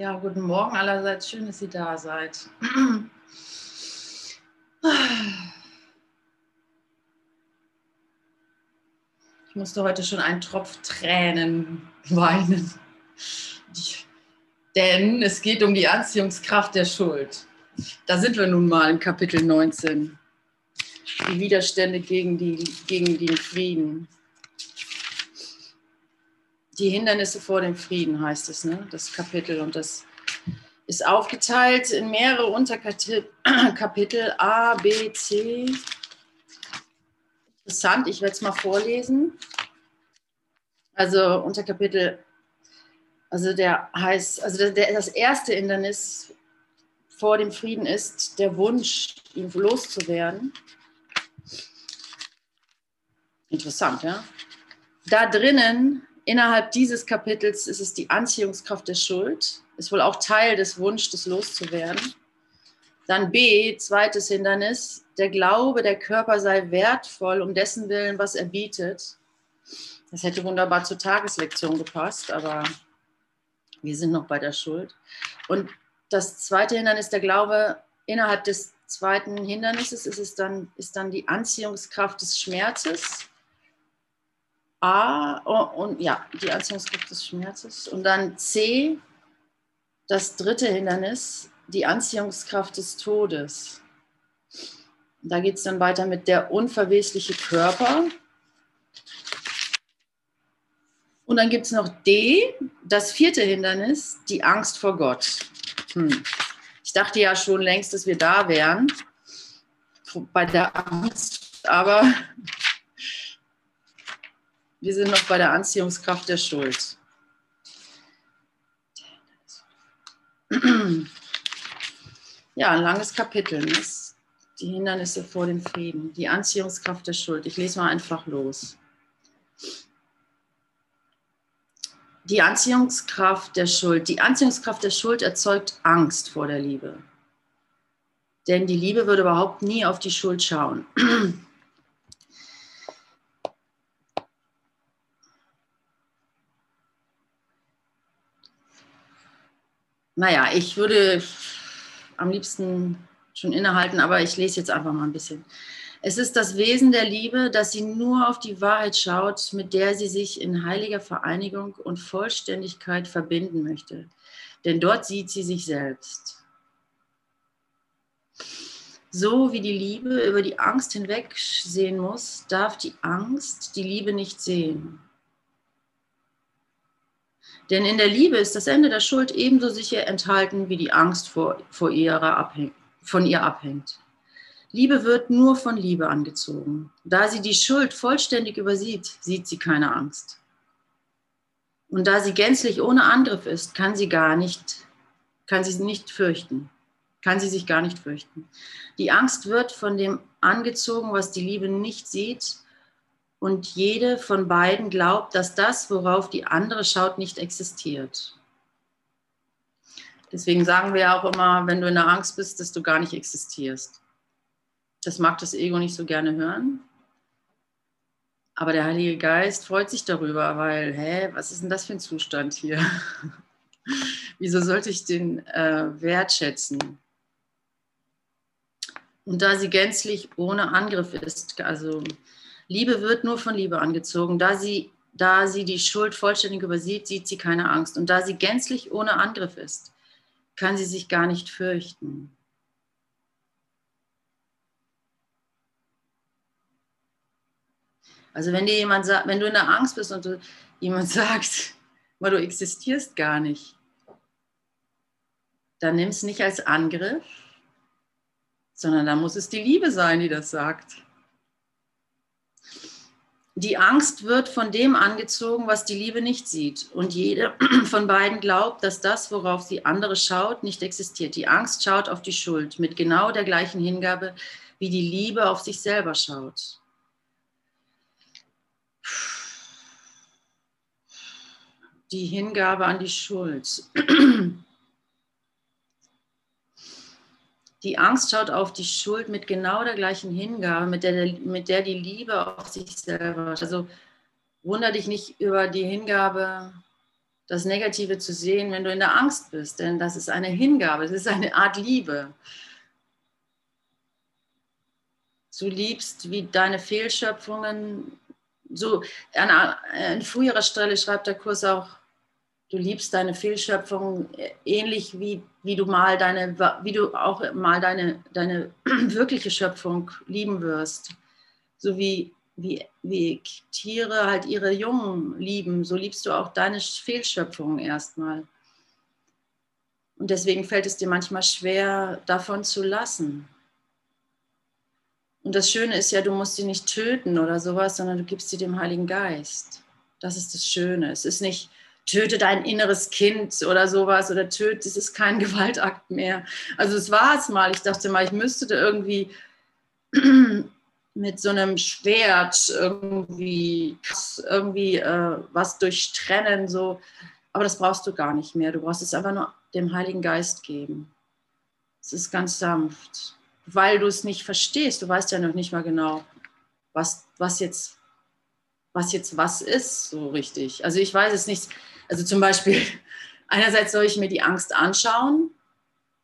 Ja, guten Morgen allerseits. Schön, dass ihr da seid. Ich musste heute schon einen Tropf Tränen weinen. Denn es geht um die Anziehungskraft der Schuld. Da sind wir nun mal im Kapitel 19. Die Widerstände gegen, die, gegen den Frieden. Die Hindernisse vor dem Frieden heißt es, ne? das Kapitel. Und das ist aufgeteilt in mehrere Unterkapitel A, B, C. Interessant, ich werde es mal vorlesen. Also Unterkapitel, also der heißt, also der, der, das erste Hindernis vor dem Frieden ist der Wunsch, ihn loszuwerden. Interessant, ja. Da drinnen Innerhalb dieses Kapitels ist es die Anziehungskraft der Schuld, ist wohl auch Teil des Wunsches, loszuwerden. Dann B, zweites Hindernis, der Glaube, der Körper sei wertvoll um dessen Willen, was er bietet. Das hätte wunderbar zur Tageslektion gepasst, aber wir sind noch bei der Schuld. Und das zweite Hindernis, der Glaube, innerhalb des zweiten Hindernisses ist es dann, ist dann die Anziehungskraft des Schmerzes. A und ja, die Anziehungskraft des Schmerzes. Und dann C, das dritte Hindernis, die Anziehungskraft des Todes. Da geht es dann weiter mit der unverwesliche Körper. Und dann gibt es noch D, das vierte Hindernis, die Angst vor Gott. Hm. Ich dachte ja schon längst, dass wir da wären, bei der Angst, aber wir sind noch bei der Anziehungskraft der Schuld. Ja, ein langes Kapitel. Ne? Die Hindernisse vor dem Frieden, die Anziehungskraft der Schuld. Ich lese mal einfach los. Die Anziehungskraft der Schuld. Die Anziehungskraft der Schuld erzeugt Angst vor der Liebe. Denn die Liebe würde überhaupt nie auf die Schuld schauen. Naja, ich würde am liebsten schon innehalten, aber ich lese jetzt einfach mal ein bisschen. Es ist das Wesen der Liebe, dass sie nur auf die Wahrheit schaut, mit der sie sich in heiliger Vereinigung und Vollständigkeit verbinden möchte. Denn dort sieht sie sich selbst. So wie die Liebe über die Angst hinwegsehen muss, darf die Angst die Liebe nicht sehen. Denn in der Liebe ist das Ende der Schuld ebenso sicher enthalten, wie die Angst vor, vor ihrer abhäng, von ihr abhängt. Liebe wird nur von Liebe angezogen. Da sie die Schuld vollständig übersieht, sieht sie keine Angst. Und da sie gänzlich ohne Angriff ist, kann sie gar nicht, kann sie nicht fürchten, kann sie sich gar nicht fürchten. Die Angst wird von dem angezogen, was die Liebe nicht sieht und jede von beiden glaubt, dass das, worauf die andere schaut, nicht existiert. Deswegen sagen wir auch immer, wenn du in der Angst bist, dass du gar nicht existierst. Das mag das Ego nicht so gerne hören. Aber der Heilige Geist freut sich darüber, weil, hä, was ist denn das für ein Zustand hier? Wieso sollte ich den äh, wertschätzen? Und da sie gänzlich ohne Angriff ist, also Liebe wird nur von Liebe angezogen. Da sie, da sie die Schuld vollständig übersieht, sieht sie keine Angst. Und da sie gänzlich ohne Angriff ist, kann sie sich gar nicht fürchten. Also wenn dir jemand sagt, wenn du in der Angst bist und du, jemand sagt, weil du existierst gar nicht, dann nimm es nicht als Angriff, sondern da muss es die Liebe sein, die das sagt. Die Angst wird von dem angezogen, was die Liebe nicht sieht. Und jede von beiden glaubt, dass das, worauf die andere schaut, nicht existiert. Die Angst schaut auf die Schuld mit genau der gleichen Hingabe, wie die Liebe auf sich selber schaut. Die Hingabe an die Schuld. Die Angst schaut auf die Schuld mit genau der gleichen Hingabe, mit der, mit der die Liebe auf sich selber. Also wunder dich nicht über die Hingabe das Negative zu sehen, wenn du in der Angst bist, denn das ist eine Hingabe, das ist eine Art Liebe. Du liebst wie deine Fehlschöpfungen. So an, an früherer Stelle schreibt der Kurs auch, du liebst deine Fehlschöpfung ähnlich wie, wie du mal deine, wie du auch mal deine, deine wirkliche Schöpfung lieben wirst. So wie wie, wie Tiere halt ihre Jungen lieben, so liebst du auch deine Fehlschöpfungen erstmal. Und deswegen fällt es dir manchmal schwer, davon zu lassen. Und das Schöne ist ja, du musst sie nicht töten oder sowas, sondern du gibst sie dem Heiligen Geist. Das ist das Schöne. Es ist nicht, töte dein inneres Kind oder sowas oder töte, es ist kein Gewaltakt mehr. Also es war es mal. Ich dachte mal, ich müsste da irgendwie mit so einem Schwert irgendwie, irgendwie äh, was durchtrennen, so. Aber das brauchst du gar nicht mehr. Du brauchst es einfach nur dem Heiligen Geist geben. Es ist ganz sanft, weil du es nicht verstehst. Du weißt ja noch nicht mal genau, was, was jetzt was jetzt was ist, so richtig. Also ich weiß es nicht. Also zum Beispiel, einerseits soll ich mir die Angst anschauen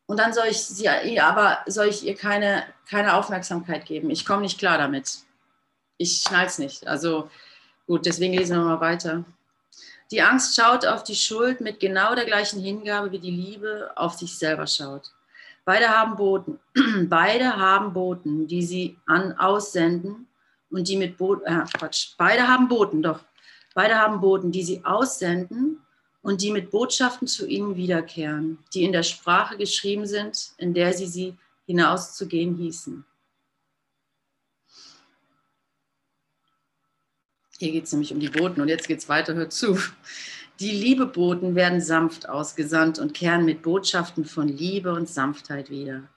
und dann soll ich sie aber soll ich ihr keine, keine Aufmerksamkeit geben. Ich komme nicht klar damit. Ich schnall's nicht. Also gut, deswegen lesen wir mal weiter. Die Angst schaut auf die Schuld mit genau der gleichen Hingabe, wie die Liebe auf sich selber schaut. Beide haben Boten, beide haben Boten, die sie an aussenden und die mit Boten, äh, Quatsch, beide haben Boten, doch, beide haben Boten, die sie aussenden und die mit Botschaften zu ihnen wiederkehren, die in der Sprache geschrieben sind, in der sie sie hinauszugehen hießen. Hier geht es nämlich um die Boten und jetzt geht es weiter, hört zu. Die Liebeboten werden sanft ausgesandt und kehren mit Botschaften von Liebe und Sanftheit wieder.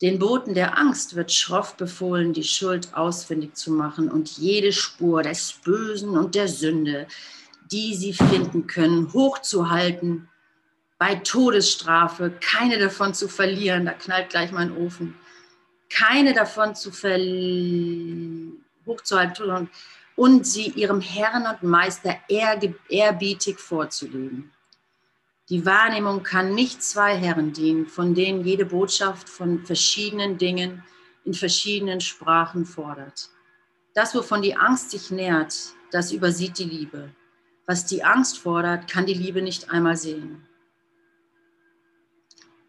Den Boten der Angst wird schroff befohlen, die Schuld ausfindig zu machen und jede Spur des Bösen und der Sünde, die sie finden können, hochzuhalten, bei Todesstrafe, keine davon zu verlieren, da knallt gleich mein Ofen, keine davon zu hochzuhalten und sie ihrem Herrn und Meister ehrbietig vorzulegen. Die Wahrnehmung kann nicht zwei Herren dienen, von denen jede Botschaft von verschiedenen Dingen in verschiedenen Sprachen fordert. Das, wovon die Angst sich nährt, das übersieht die Liebe. Was die Angst fordert, kann die Liebe nicht einmal sehen.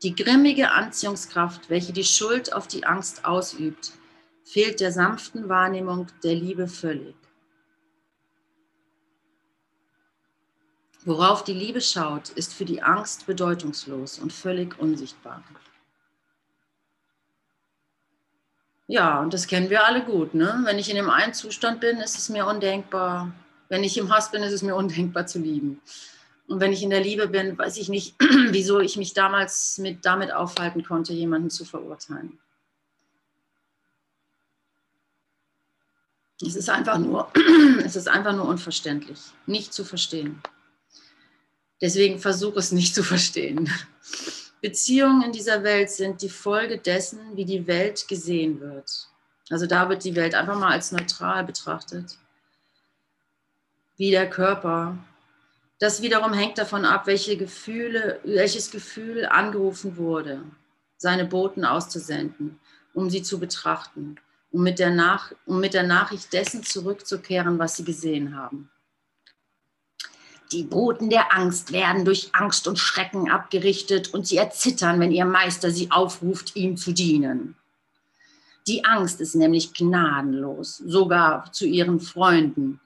Die grimmige Anziehungskraft, welche die Schuld auf die Angst ausübt, fehlt der sanften Wahrnehmung der Liebe völlig. Worauf die Liebe schaut, ist für die Angst bedeutungslos und völlig unsichtbar. Ja, und das kennen wir alle gut. Ne? Wenn ich in dem einen Zustand bin, ist es mir undenkbar, wenn ich im Hass bin, ist es mir undenkbar zu lieben. Und wenn ich in der Liebe bin, weiß ich nicht, wieso ich mich damals mit, damit aufhalten konnte, jemanden zu verurteilen. Es ist einfach nur, es ist einfach nur unverständlich, nicht zu verstehen. Deswegen versuche es nicht zu verstehen. Beziehungen in dieser Welt sind die Folge dessen, wie die Welt gesehen wird. Also da wird die Welt einfach mal als neutral betrachtet wie der Körper. Das wiederum hängt davon ab, welche Gefühle, welches Gefühl angerufen wurde, seine Boten auszusenden, um sie zu betrachten, um mit, der Nach um mit der Nachricht dessen zurückzukehren, was sie gesehen haben. Die Boten der Angst werden durch Angst und Schrecken abgerichtet und sie erzittern, wenn ihr Meister sie aufruft, ihm zu dienen. Die Angst ist nämlich gnadenlos, sogar zu ihren Freunden,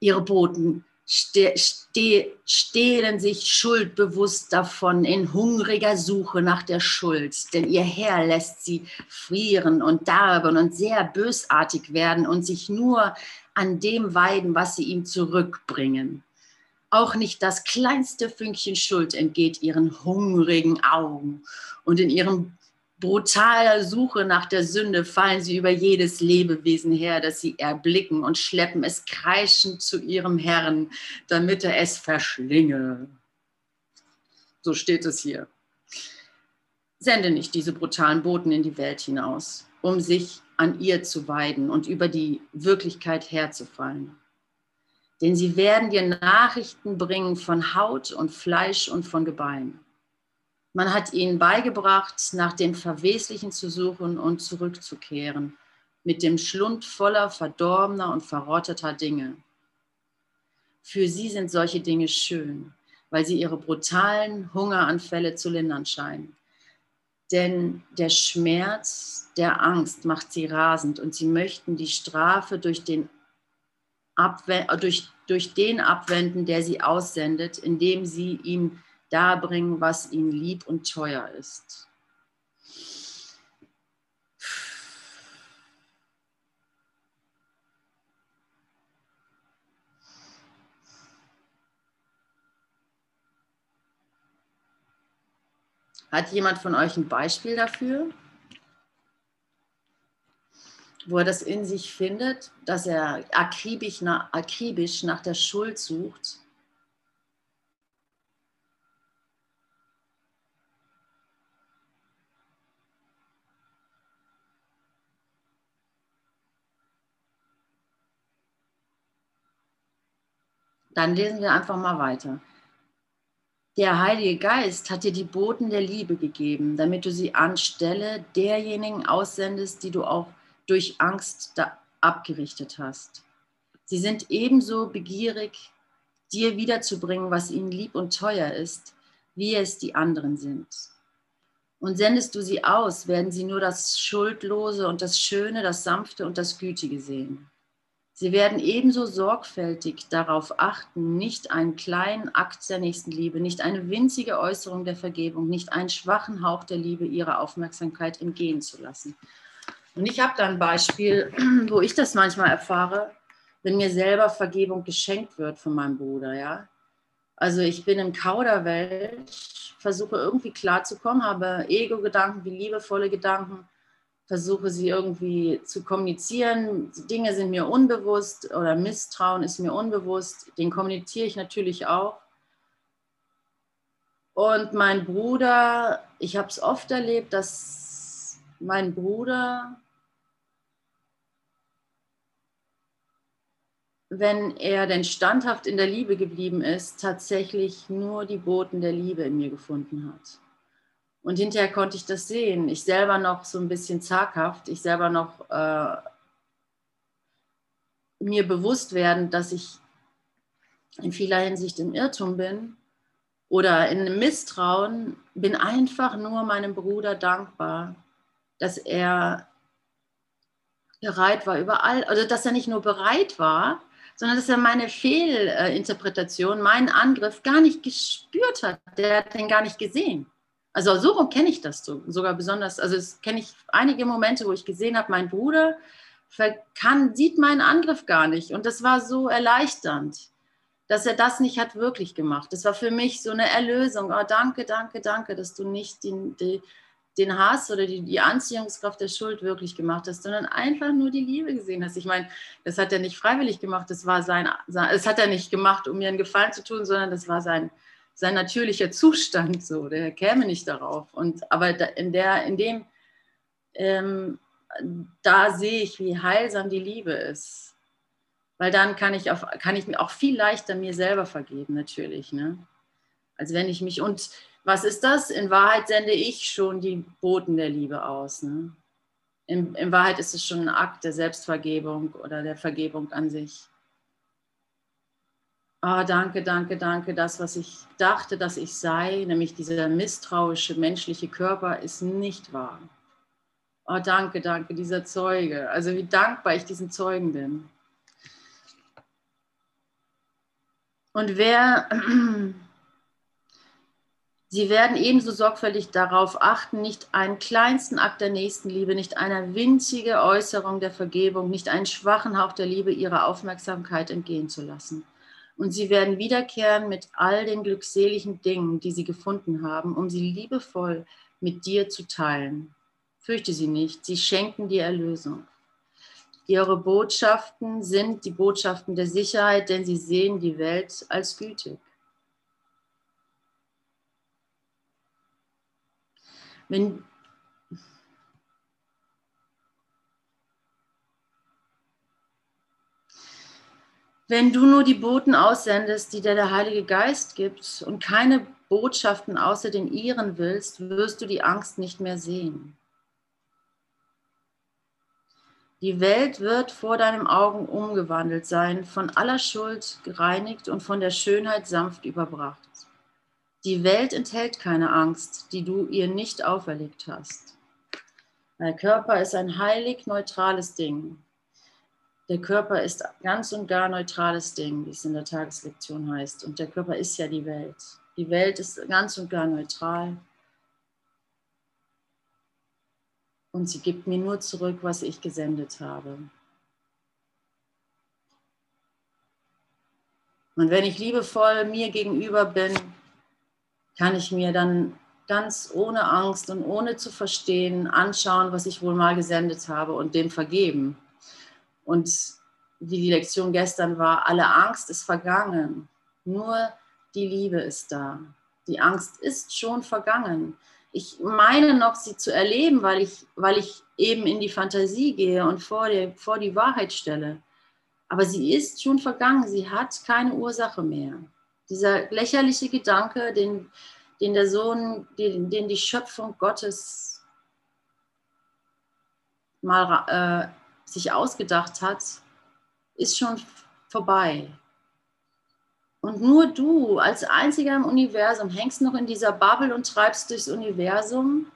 ihre Boten ste ste stehlen sich schuldbewusst davon in hungriger Suche nach der Schuld, denn ihr Herr lässt sie frieren und darben und sehr bösartig werden und sich nur an dem weiden, was sie ihm zurückbringen. Auch nicht das kleinste Fünkchen Schuld entgeht ihren hungrigen Augen und in ihrem brutaler Suche nach der Sünde fallen sie über jedes Lebewesen her, das sie erblicken und schleppen es kreischend zu ihrem Herrn, damit er es verschlinge. So steht es hier. Sende nicht diese brutalen Boten in die Welt hinaus, um sich an ihr zu weiden und über die Wirklichkeit herzufallen. Denn sie werden dir Nachrichten bringen von Haut und Fleisch und von Gebein. Man hat ihnen beigebracht, nach dem Verweslichen zu suchen und zurückzukehren, mit dem Schlund voller verdorbener und verrotteter Dinge. Für sie sind solche Dinge schön, weil sie ihre brutalen Hungeranfälle zu lindern scheinen. Denn der Schmerz der Angst macht sie rasend und sie möchten die Strafe durch den, durch, durch den abwenden, der sie aussendet, indem sie ihm darbringen, was ihnen lieb und teuer ist. Hat jemand von euch ein Beispiel dafür, wo er das in sich findet, dass er akribisch nach, akribisch nach der Schuld sucht? Dann lesen wir einfach mal weiter. Der Heilige Geist hat dir die Boten der Liebe gegeben, damit du sie anstelle derjenigen aussendest, die du auch durch Angst abgerichtet hast. Sie sind ebenso begierig, dir wiederzubringen, was ihnen lieb und teuer ist, wie es die anderen sind. Und sendest du sie aus, werden sie nur das Schuldlose und das Schöne, das Sanfte und das Gütige sehen. Sie werden ebenso sorgfältig darauf achten, nicht einen kleinen Akt der Nächstenliebe, nicht eine winzige Äußerung der Vergebung, nicht einen schwachen Hauch der Liebe ihrer Aufmerksamkeit entgehen zu lassen. Und ich habe da ein Beispiel, wo ich das manchmal erfahre, wenn mir selber Vergebung geschenkt wird von meinem Bruder, ja. Also ich bin im Kauderwelt, versuche irgendwie klarzukommen, habe Ego-Gedanken wie liebevolle Gedanken versuche sie irgendwie zu kommunizieren. Dinge sind mir unbewusst oder Misstrauen ist mir unbewusst. Den kommuniziere ich natürlich auch. Und mein Bruder, ich habe es oft erlebt, dass mein Bruder, wenn er denn standhaft in der Liebe geblieben ist, tatsächlich nur die Boten der Liebe in mir gefunden hat. Und hinterher konnte ich das sehen. Ich selber noch so ein bisschen zaghaft, ich selber noch äh, mir bewusst werden, dass ich in vieler Hinsicht im Irrtum bin oder in Misstrauen, bin einfach nur meinem Bruder dankbar, dass er bereit war, überall, also dass er nicht nur bereit war, sondern dass er meine Fehlinterpretation, meinen Angriff gar nicht gespürt hat. Der hat den gar nicht gesehen. Also so rum kenne ich das so, sogar besonders. Also es kenne ich einige Momente, wo ich gesehen habe, mein Bruder kann, sieht meinen Angriff gar nicht. Und das war so erleichternd, dass er das nicht hat wirklich gemacht. Das war für mich so eine Erlösung. Oh, danke, danke, danke, dass du nicht den, den, den Hass oder die, die Anziehungskraft der Schuld wirklich gemacht hast, sondern einfach nur die Liebe gesehen hast. Ich meine, das hat er nicht freiwillig gemacht, das war sein, das hat er nicht gemacht, um mir einen Gefallen zu tun, sondern das war sein, sein natürlicher Zustand so, der käme nicht darauf. Und aber in der, in dem, ähm, da sehe ich, wie heilsam die Liebe ist. Weil dann kann ich, auf, kann ich mir auch viel leichter mir selber vergeben, natürlich. Ne? Als wenn ich mich, und was ist das? In Wahrheit sende ich schon die Boten der Liebe aus. Ne? In, in Wahrheit ist es schon ein Akt der Selbstvergebung oder der Vergebung an sich ah, danke, danke, danke, das, was ich dachte, dass ich sei, nämlich dieser misstrauische menschliche Körper, ist nicht wahr. Oh, danke, danke, dieser Zeuge. Also wie dankbar ich diesen Zeugen bin. Und wer, sie werden ebenso sorgfältig darauf achten, nicht einen kleinsten Akt der Nächstenliebe, nicht eine winzige Äußerung der Vergebung, nicht einen schwachen Hauch der Liebe ihrer Aufmerksamkeit entgehen zu lassen und sie werden wiederkehren mit all den glückseligen Dingen, die sie gefunden haben, um sie liebevoll mit dir zu teilen. Fürchte sie nicht, sie schenken dir Erlösung. Ihre Botschaften sind die Botschaften der Sicherheit, denn sie sehen die Welt als gütig. Wenn Wenn du nur die Boten aussendest, die dir der Heilige Geist gibt und keine Botschaften außer den ihren willst, wirst du die Angst nicht mehr sehen. Die Welt wird vor deinen Augen umgewandelt sein, von aller Schuld gereinigt und von der Schönheit sanft überbracht. Die Welt enthält keine Angst, die du ihr nicht auferlegt hast. Der Körper ist ein heilig neutrales Ding. Der Körper ist ganz und gar neutrales Ding, wie es in der Tageslektion heißt. Und der Körper ist ja die Welt. Die Welt ist ganz und gar neutral. Und sie gibt mir nur zurück, was ich gesendet habe. Und wenn ich liebevoll mir gegenüber bin, kann ich mir dann ganz ohne Angst und ohne zu verstehen anschauen, was ich wohl mal gesendet habe und dem vergeben. Und wie die Lektion gestern war, alle Angst ist vergangen. Nur die Liebe ist da. Die Angst ist schon vergangen. Ich meine noch, sie zu erleben, weil ich, weil ich eben in die Fantasie gehe und vor, die, vor die Wahrheit stelle. Aber sie ist schon vergangen. Sie hat keine Ursache mehr. Dieser lächerliche Gedanke, den, den der Sohn, den, den die Schöpfung Gottes mal äh, sich ausgedacht hat, ist schon vorbei. Und nur du als einziger im Universum hängst noch in dieser Bubble und treibst durchs Universum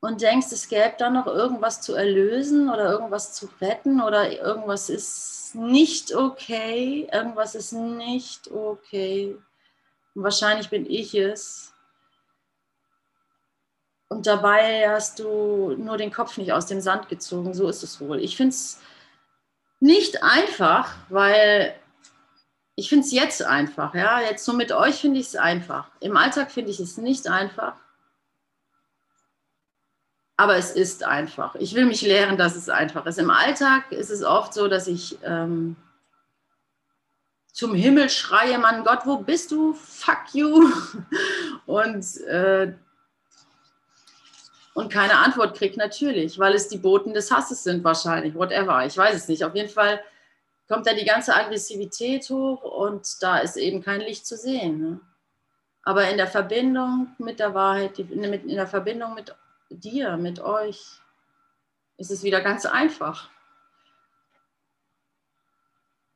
und denkst, es gäbe da noch irgendwas zu erlösen oder irgendwas zu retten oder irgendwas ist nicht okay, irgendwas ist nicht okay. Und wahrscheinlich bin ich es. Und dabei hast du nur den Kopf nicht aus dem Sand gezogen. So ist es wohl. Ich finde es nicht einfach, weil ich finde es jetzt einfach. Ja, jetzt so mit euch finde ich es einfach. Im Alltag finde ich es nicht einfach. Aber es ist einfach. Ich will mich lehren, dass es einfach ist. Im Alltag ist es oft so, dass ich ähm, zum Himmel schreie, Mann Gott, wo bist du? Fuck you. Und äh, und keine Antwort kriegt, natürlich, weil es die Boten des Hasses sind wahrscheinlich, whatever, ich weiß es nicht. Auf jeden Fall kommt da die ganze Aggressivität hoch und da ist eben kein Licht zu sehen. Ne? Aber in der Verbindung mit der Wahrheit, in der Verbindung mit dir, mit euch, ist es wieder ganz einfach.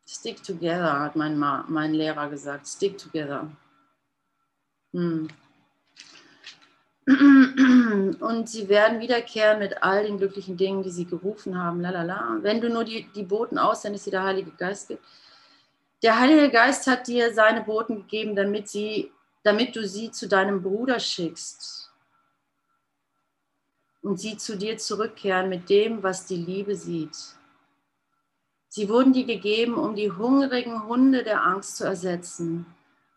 Stick together, hat mein, mein Lehrer gesagt. Stick together. Hm. Und sie werden wiederkehren mit all den glücklichen Dingen, die sie gerufen haben. Lalala. Wenn du nur die, die Boten aussendest, die der Heilige Geist gibt. Der Heilige Geist hat dir seine Boten gegeben, damit, sie, damit du sie zu deinem Bruder schickst und sie zu dir zurückkehren mit dem, was die Liebe sieht. Sie wurden dir gegeben, um die hungrigen Hunde der Angst zu ersetzen,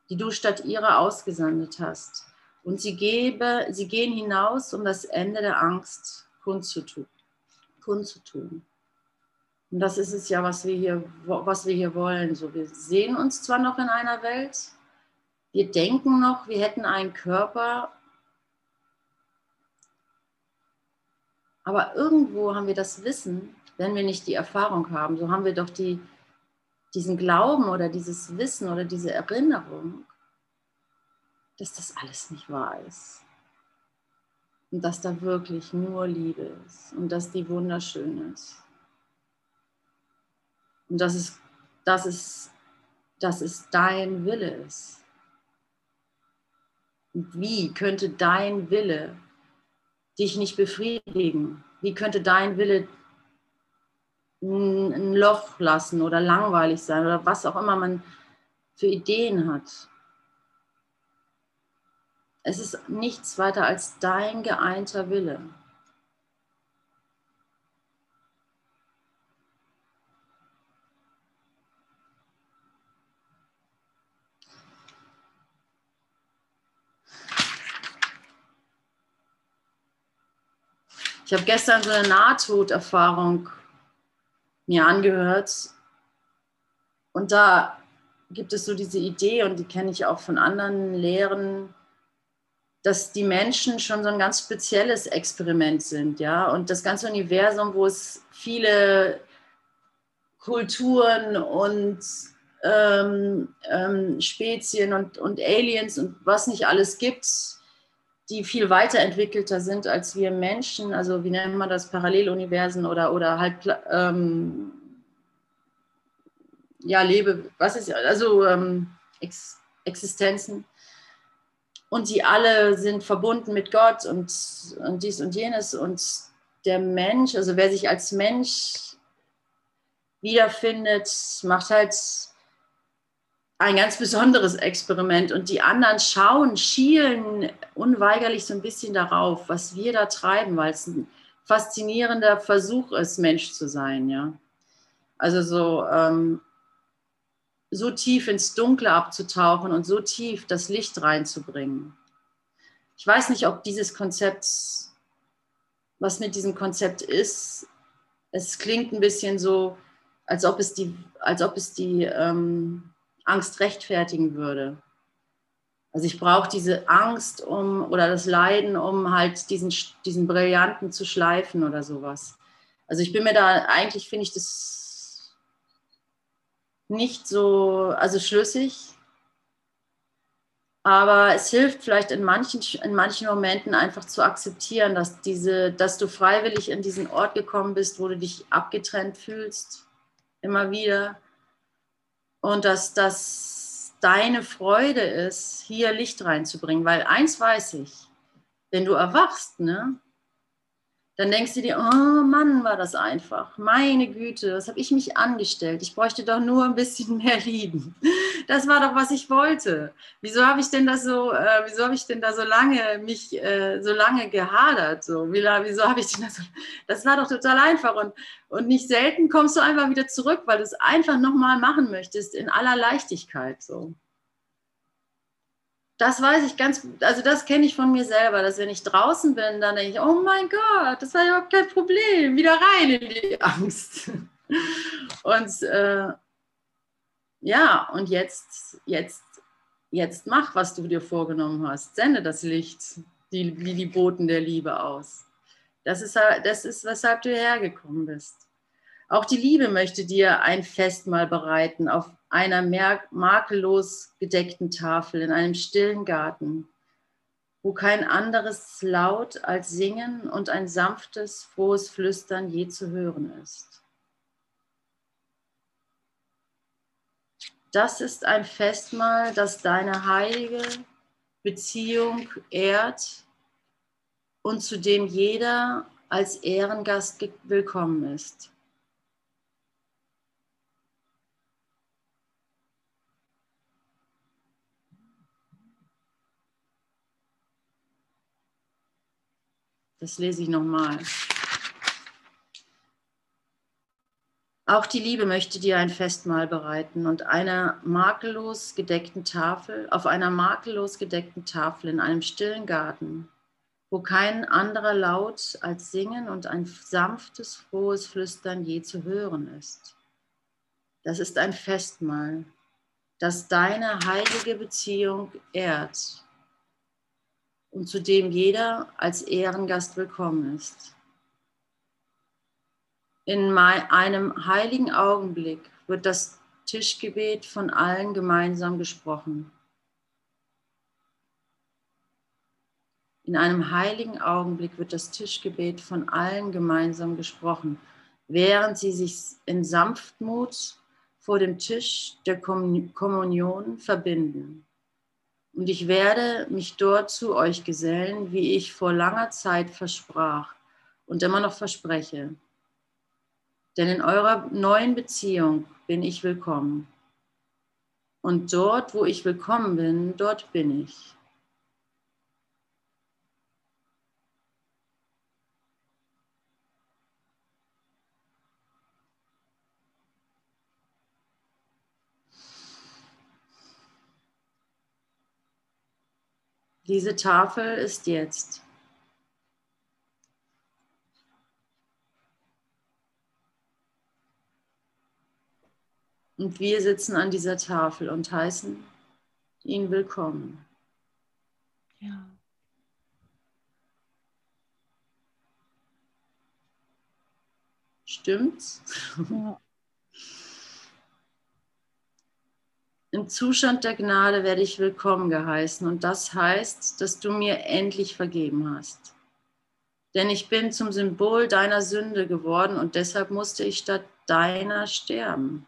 die du statt ihrer ausgesandet hast und sie, gebe, sie gehen hinaus, um das Ende der Angst kundzutun. kundzutun. Und das ist es ja, was wir, hier, was wir hier wollen. So, wir sehen uns zwar noch in einer Welt, wir denken noch, wir hätten einen Körper, aber irgendwo haben wir das Wissen, wenn wir nicht die Erfahrung haben, so haben wir doch die, diesen Glauben oder dieses Wissen oder diese Erinnerung, dass das alles nicht wahr ist. Und dass da wirklich nur Liebe ist und dass die wunderschön ist. Und dass es, dass es, dass es dein Wille ist. Und wie könnte dein Wille dich nicht befriedigen? Wie könnte dein Wille ein Loch lassen oder langweilig sein oder was auch immer man für Ideen hat? Es ist nichts weiter als dein geeinter Wille. Ich habe gestern so eine Nahtoderfahrung mir angehört. Und da gibt es so diese Idee, und die kenne ich auch von anderen Lehren, dass die Menschen schon so ein ganz spezielles Experiment sind, ja. Und das ganze Universum, wo es viele Kulturen und ähm, ähm, Spezien und, und Aliens und was nicht alles gibt, die viel weiterentwickelter sind als wir Menschen. Also wie nennt man das, Paralleluniversen oder, oder halt ähm, ja, Lebe, was ist, also ähm, Ex Existenzen. Und die alle sind verbunden mit Gott und, und dies und jenes. Und der Mensch, also wer sich als Mensch wiederfindet, macht halt ein ganz besonderes Experiment und die anderen schauen, schielen unweigerlich so ein bisschen darauf, was wir da treiben, weil es ein faszinierender Versuch ist, Mensch zu sein, ja. Also so, ähm, so tief ins Dunkle abzutauchen und so tief das Licht reinzubringen. Ich weiß nicht, ob dieses Konzept, was mit diesem Konzept ist, es klingt ein bisschen so, als ob es die, als ob es die ähm, Angst rechtfertigen würde. Also ich brauche diese Angst um oder das Leiden, um halt diesen, diesen Brillanten zu schleifen oder sowas. Also ich bin mir da, eigentlich finde ich das nicht so, also schlüssig. Aber es hilft vielleicht in manchen, in manchen Momenten einfach zu akzeptieren, dass, diese, dass du freiwillig in diesen Ort gekommen bist, wo du dich abgetrennt fühlst, immer wieder und dass das deine Freude ist, hier Licht reinzubringen. Weil eins weiß ich, wenn du erwachst, ne, dann denkst du dir, oh Mann, war das einfach. Meine Güte, was habe ich mich angestellt? Ich bräuchte doch nur ein bisschen mehr lieben. Das war doch, was ich wollte. Wieso habe ich denn das so, äh, wieso habe ich denn da so lange mich äh, so lange gehadert? So, wieso habe ich denn das so, das war doch total einfach und, und nicht selten kommst du einfach wieder zurück, weil du es einfach nochmal machen möchtest in aller Leichtigkeit. So das weiß ich ganz, also das kenne ich von mir selber, dass wenn ich draußen bin, dann denke ich, oh mein Gott, das war überhaupt kein Problem, wieder rein in die Angst. Und äh, ja, und jetzt, jetzt, jetzt mach, was du dir vorgenommen hast. Sende das Licht, die, wie die Boten der Liebe aus. Das ist, das ist, weshalb du hergekommen bist. Auch die Liebe möchte dir ein Festmahl bereiten auf einer makellos gedeckten Tafel in einem stillen Garten, wo kein anderes Laut als Singen und ein sanftes, frohes Flüstern je zu hören ist. Das ist ein Festmahl, das deine heilige Beziehung ehrt und zu dem jeder als Ehrengast willkommen ist. Das lese ich nochmal. Auch die Liebe möchte dir ein Festmahl bereiten und einer makellos gedeckten Tafel, auf einer makellos gedeckten Tafel in einem stillen Garten, wo kein anderer Laut als Singen und ein sanftes, frohes Flüstern je zu hören ist. Das ist ein Festmahl, das deine heilige Beziehung ehrt und zu dem jeder als Ehrengast willkommen ist. In einem heiligen Augenblick wird das Tischgebet von allen gemeinsam gesprochen. In einem heiligen Augenblick wird das Tischgebet von allen gemeinsam gesprochen, während sie sich in Sanftmut vor dem Tisch der Kommunion verbinden. Und ich werde mich dort zu euch gesellen, wie ich vor langer Zeit versprach und immer noch verspreche. Denn in eurer neuen Beziehung bin ich willkommen. Und dort, wo ich willkommen bin, dort bin ich. Diese Tafel ist jetzt. Und wir sitzen an dieser Tafel und heißen ihn willkommen. Ja. Stimmt's? Ja. Im Zustand der Gnade werde ich willkommen geheißen und das heißt, dass du mir endlich vergeben hast. Denn ich bin zum Symbol deiner Sünde geworden und deshalb musste ich statt deiner sterben.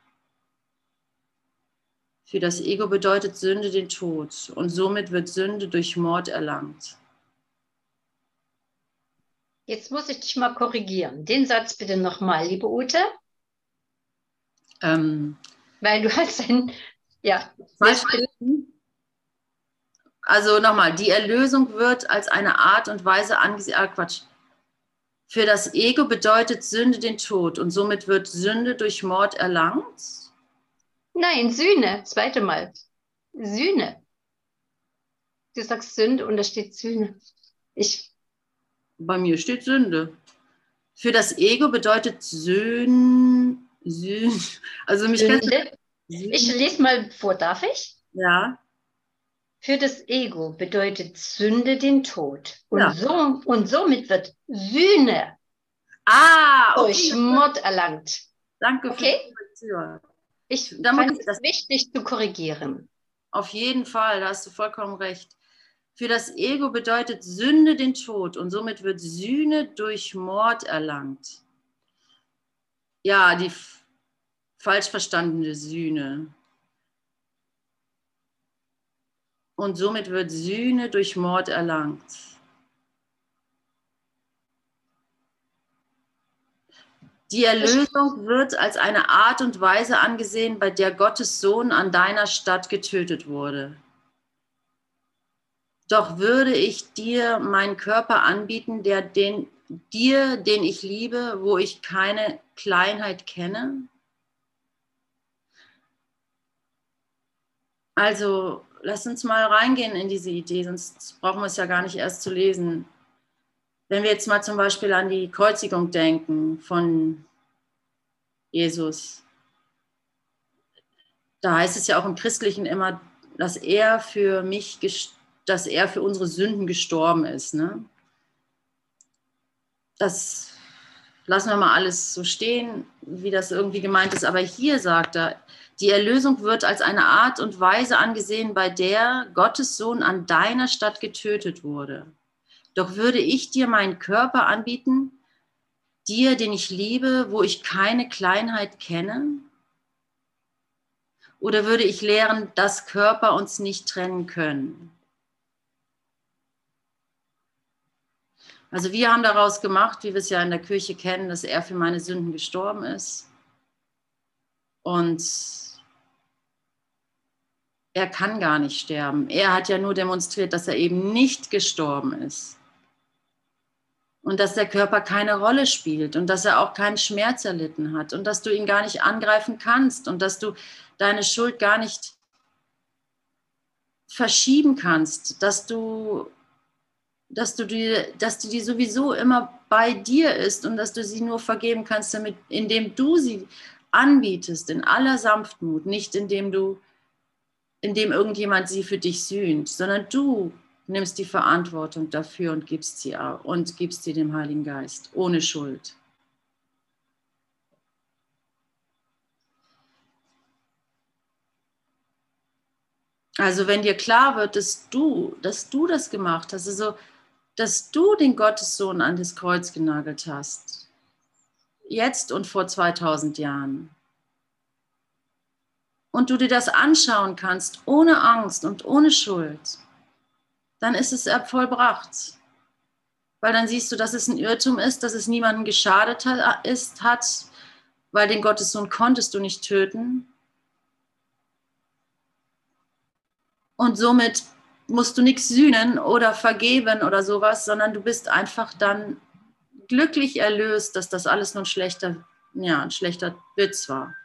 Für das Ego bedeutet Sünde den Tod und somit wird Sünde durch Mord erlangt. Jetzt muss ich dich mal korrigieren. Den Satz bitte nochmal, liebe Ute. Ähm, Weil du hast ein, ja. Also nochmal, die Erlösung wird als eine Art und Weise angesehen. Ah, Quatsch. Für das Ego bedeutet Sünde den Tod und somit wird Sünde durch Mord erlangt. Nein, Sühne, zweite Mal. Sühne. Du sagst Sünde und da steht Sühne. Ich. Bei mir steht Sünde. Für das Ego bedeutet Sünde. Sünde. Also mich Sünde. Ich lese mal vor, darf ich? Ja. Für das Ego bedeutet Sünde den Tod. Und, ja. so, und somit wird Sühne ah, okay. durch Mord erlangt. Danke okay? für die Korrektion. Ich da fand es das wichtig zu korrigieren. Auf jeden Fall, da hast du vollkommen recht. Für das Ego bedeutet Sünde den Tod und somit wird Sühne durch Mord erlangt. Ja, die falsch verstandene Sühne. Und somit wird Sühne durch Mord erlangt. Die Erlösung wird als eine Art und Weise angesehen, bei der Gottes Sohn an deiner Stadt getötet wurde. Doch würde ich dir meinen Körper anbieten, der den, dir, den ich liebe, wo ich keine Kleinheit kenne? Also lass uns mal reingehen in diese Idee, sonst brauchen wir es ja gar nicht erst zu lesen. Wenn wir jetzt mal zum Beispiel an die Kreuzigung denken von Jesus, da heißt es ja auch im Christlichen immer, dass er für mich, dass er für unsere Sünden gestorben ist. Ne? Das lassen wir mal alles so stehen, wie das irgendwie gemeint ist. Aber hier sagt er, die Erlösung wird als eine Art und Weise angesehen, bei der Gottes Sohn an deiner Stadt getötet wurde. Doch würde ich dir meinen Körper anbieten, dir, den ich liebe, wo ich keine Kleinheit kenne? Oder würde ich lehren, dass Körper uns nicht trennen können? Also wir haben daraus gemacht, wie wir es ja in der Kirche kennen, dass er für meine Sünden gestorben ist. Und er kann gar nicht sterben. Er hat ja nur demonstriert, dass er eben nicht gestorben ist. Und dass der Körper keine Rolle spielt und dass er auch keinen Schmerz erlitten hat und dass du ihn gar nicht angreifen kannst und dass du deine Schuld gar nicht verschieben kannst, dass du, dass du die, dass die sowieso immer bei dir ist und dass du sie nur vergeben kannst, damit, indem du sie anbietest, in aller Sanftmut, nicht indem du indem irgendjemand sie für dich sühnt, sondern du nimmst die Verantwortung dafür und gibst sie und gibst sie dem Heiligen Geist ohne Schuld. Also wenn dir klar wird, dass du, dass du das gemacht hast, also dass du den Gottessohn an das Kreuz genagelt hast, jetzt und vor 2000 Jahren, und du dir das anschauen kannst, ohne Angst und ohne Schuld, dann ist es vollbracht. Weil dann siehst du, dass es ein Irrtum ist, dass es niemandem geschadet hat, ist, hat, weil den Gottessohn konntest du nicht töten. Und somit musst du nichts sühnen oder vergeben oder sowas, sondern du bist einfach dann glücklich erlöst, dass das alles nur ein schlechter, ja, ein schlechter Witz war.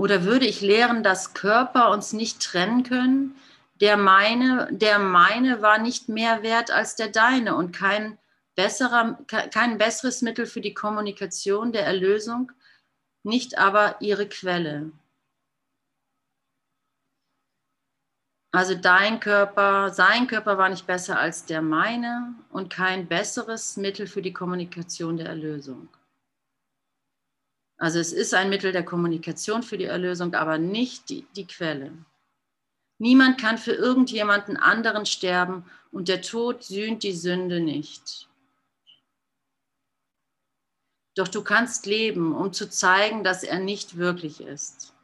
Oder würde ich lehren, dass Körper uns nicht trennen können? Der meine, der meine war nicht mehr wert als der deine und kein, besserer, kein besseres Mittel für die Kommunikation der Erlösung, nicht aber ihre Quelle. Also dein Körper, sein Körper war nicht besser als der meine und kein besseres Mittel für die Kommunikation der Erlösung. Also es ist ein Mittel der Kommunikation für die Erlösung, aber nicht die, die Quelle. Niemand kann für irgendjemanden anderen sterben und der Tod sühnt die Sünde nicht. Doch du kannst leben, um zu zeigen, dass er nicht wirklich ist.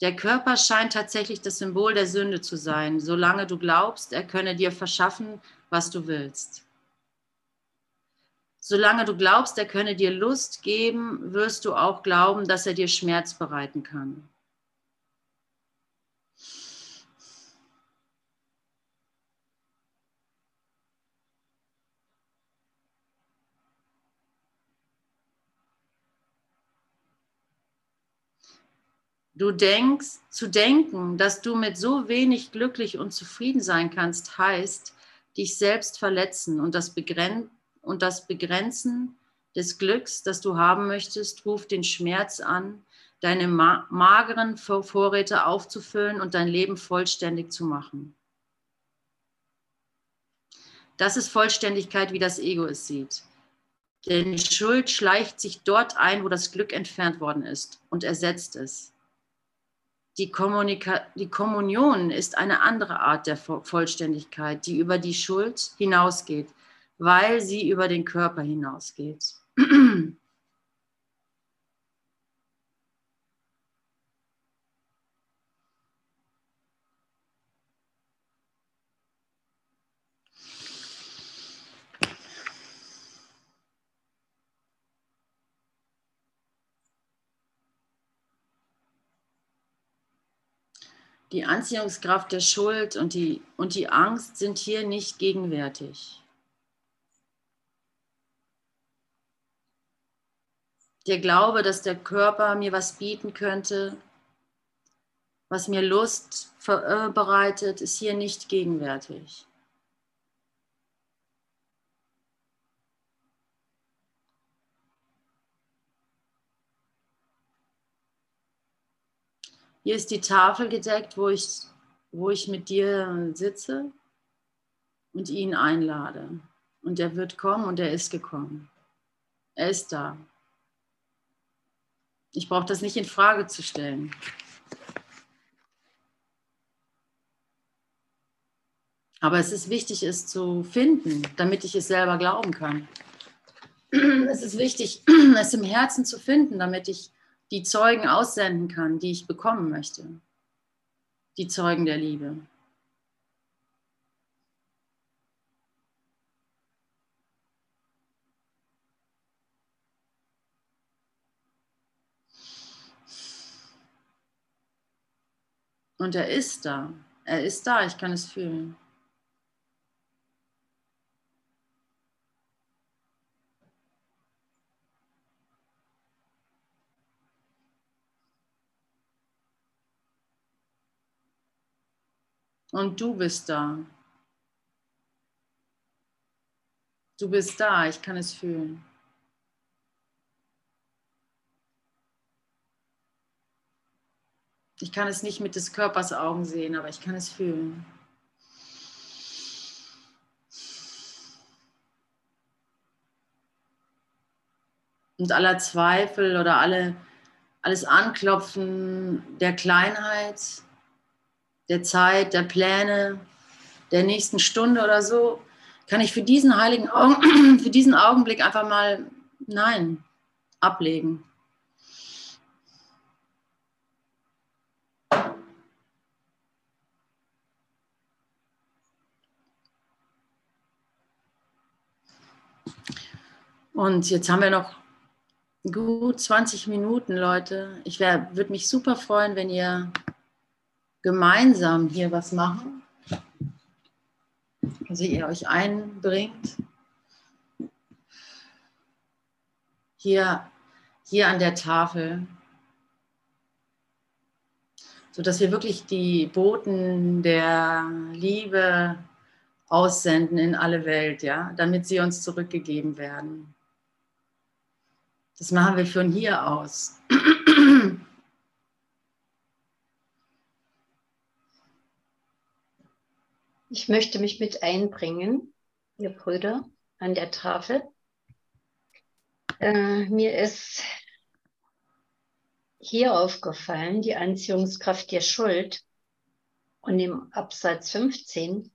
Der Körper scheint tatsächlich das Symbol der Sünde zu sein, solange du glaubst, er könne dir verschaffen, was du willst. Solange du glaubst, er könne dir Lust geben, wirst du auch glauben, dass er dir Schmerz bereiten kann. Du denkst, zu denken, dass du mit so wenig glücklich und zufrieden sein kannst, heißt, dich selbst verletzen und das, Begren und das Begrenzen des Glücks, das du haben möchtest, ruft den Schmerz an, deine ma mageren Vorräte aufzufüllen und dein Leben vollständig zu machen. Das ist Vollständigkeit, wie das Ego es sieht. Denn Schuld schleicht sich dort ein, wo das Glück entfernt worden ist und ersetzt es. Die, die Kommunion ist eine andere Art der Vollständigkeit, die über die Schuld hinausgeht, weil sie über den Körper hinausgeht. Die Anziehungskraft der Schuld und die, und die Angst sind hier nicht gegenwärtig. Der Glaube, dass der Körper mir was bieten könnte, was mir Lust bereitet, ist hier nicht gegenwärtig. Hier ist die Tafel gedeckt, wo ich, wo ich mit dir sitze und ihn einlade. Und er wird kommen und er ist gekommen. Er ist da. Ich brauche das nicht in Frage zu stellen. Aber es ist wichtig, es zu finden, damit ich es selber glauben kann. Es ist wichtig, es im Herzen zu finden, damit ich die Zeugen aussenden kann, die ich bekommen möchte. Die Zeugen der Liebe. Und er ist da. Er ist da, ich kann es fühlen. Und du bist da. Du bist da, ich kann es fühlen. Ich kann es nicht mit des Körpers Augen sehen, aber ich kann es fühlen. Und aller Zweifel oder alle, alles Anklopfen der Kleinheit der Zeit, der Pläne, der nächsten Stunde oder so, kann ich für diesen heiligen Augen, für diesen Augenblick einfach mal nein ablegen. Und jetzt haben wir noch gut 20 Minuten, Leute. Ich würde mich super freuen, wenn ihr gemeinsam hier was machen. Also ihr euch einbringt. Hier, hier an der Tafel. Sodass wir wirklich die Boten der Liebe aussenden in alle Welt, ja, damit sie uns zurückgegeben werden. Das machen wir von hier aus. Ich möchte mich mit einbringen, ihr Brüder, an der Tafel. Äh, mir ist hier aufgefallen, die Anziehungskraft der Schuld. Und im Absatz 15,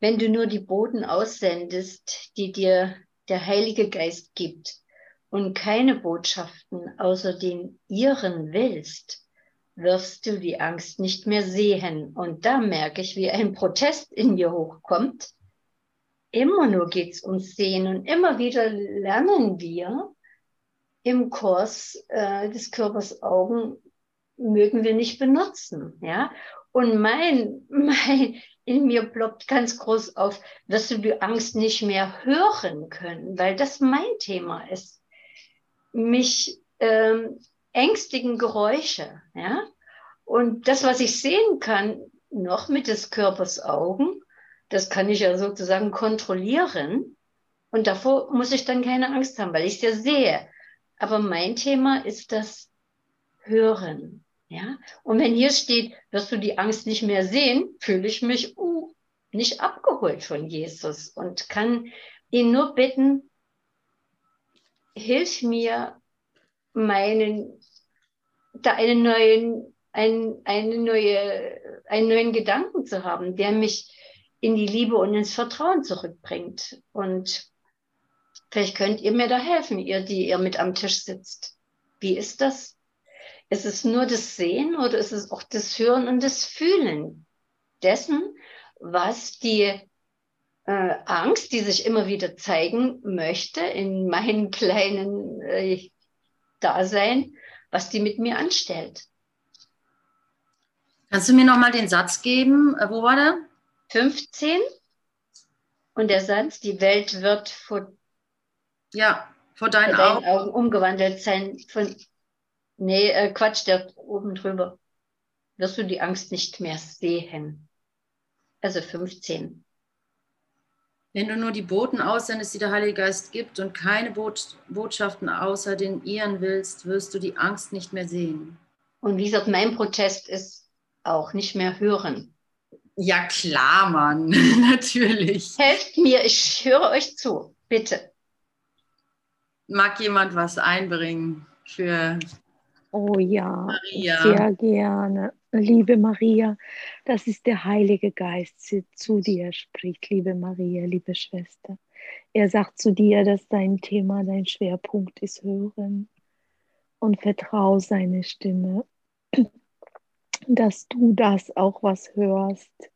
wenn du nur die Boden aussendest, die dir der Heilige Geist gibt und keine Botschaften außer den ihren willst, wirst du die Angst nicht mehr sehen. Und da merke ich, wie ein Protest in mir hochkommt. Immer nur geht's ums Sehen und immer wieder lernen wir im Kurs äh, des Körpers Augen mögen wir nicht benutzen, ja. Und mein, mein, in mir ploppt ganz groß auf, wirst du die Angst nicht mehr hören können, weil das mein Thema ist. Mich ähm, ängstigen Geräusche, ja. Und das, was ich sehen kann, noch mit des Körpers Augen, das kann ich ja sozusagen kontrollieren. Und davor muss ich dann keine Angst haben, weil ich es ja sehe. Aber mein Thema ist das Hören. Ja? Und wenn hier steht, wirst du die Angst nicht mehr sehen, fühle ich mich uh, nicht abgeholt von Jesus und kann ihn nur bitten, hilf mir, meinen, da einen neuen, ein, eine neue, einen neuen Gedanken zu haben, der mich in die Liebe und ins Vertrauen zurückbringt. Und vielleicht könnt ihr mir da helfen, ihr, die ihr mit am Tisch sitzt. Wie ist das? Ist es nur das Sehen oder ist es auch das Hören und das Fühlen dessen, was die äh, Angst, die sich immer wieder zeigen möchte in meinem kleinen äh, Dasein, was die mit mir anstellt? Kannst du mir noch mal den Satz geben? Äh, wo war der? 15. Und der Satz, die Welt wird vor, ja, vor deinen, vor deinen Augen. Augen. umgewandelt sein. Von, nee, äh, Quatsch, der oben drüber. Wirst du die Angst nicht mehr sehen. Also 15. Wenn du nur die Boten aussendest, die der Heilige Geist gibt und keine Bot Botschaften außer den ihren willst, wirst du die Angst nicht mehr sehen. Und wie gesagt, mein Protest ist auch nicht mehr hören. Ja, klar, Mann, natürlich. Helft mir, ich höre euch zu, bitte. Mag jemand was einbringen für Oh ja, Maria. sehr gerne. Liebe Maria, das ist der Heilige Geist, der zu dir spricht, liebe Maria, liebe Schwester. Er sagt zu dir, dass dein Thema, dein Schwerpunkt ist Hören und vertrau seine Stimme dass du das auch was hörst,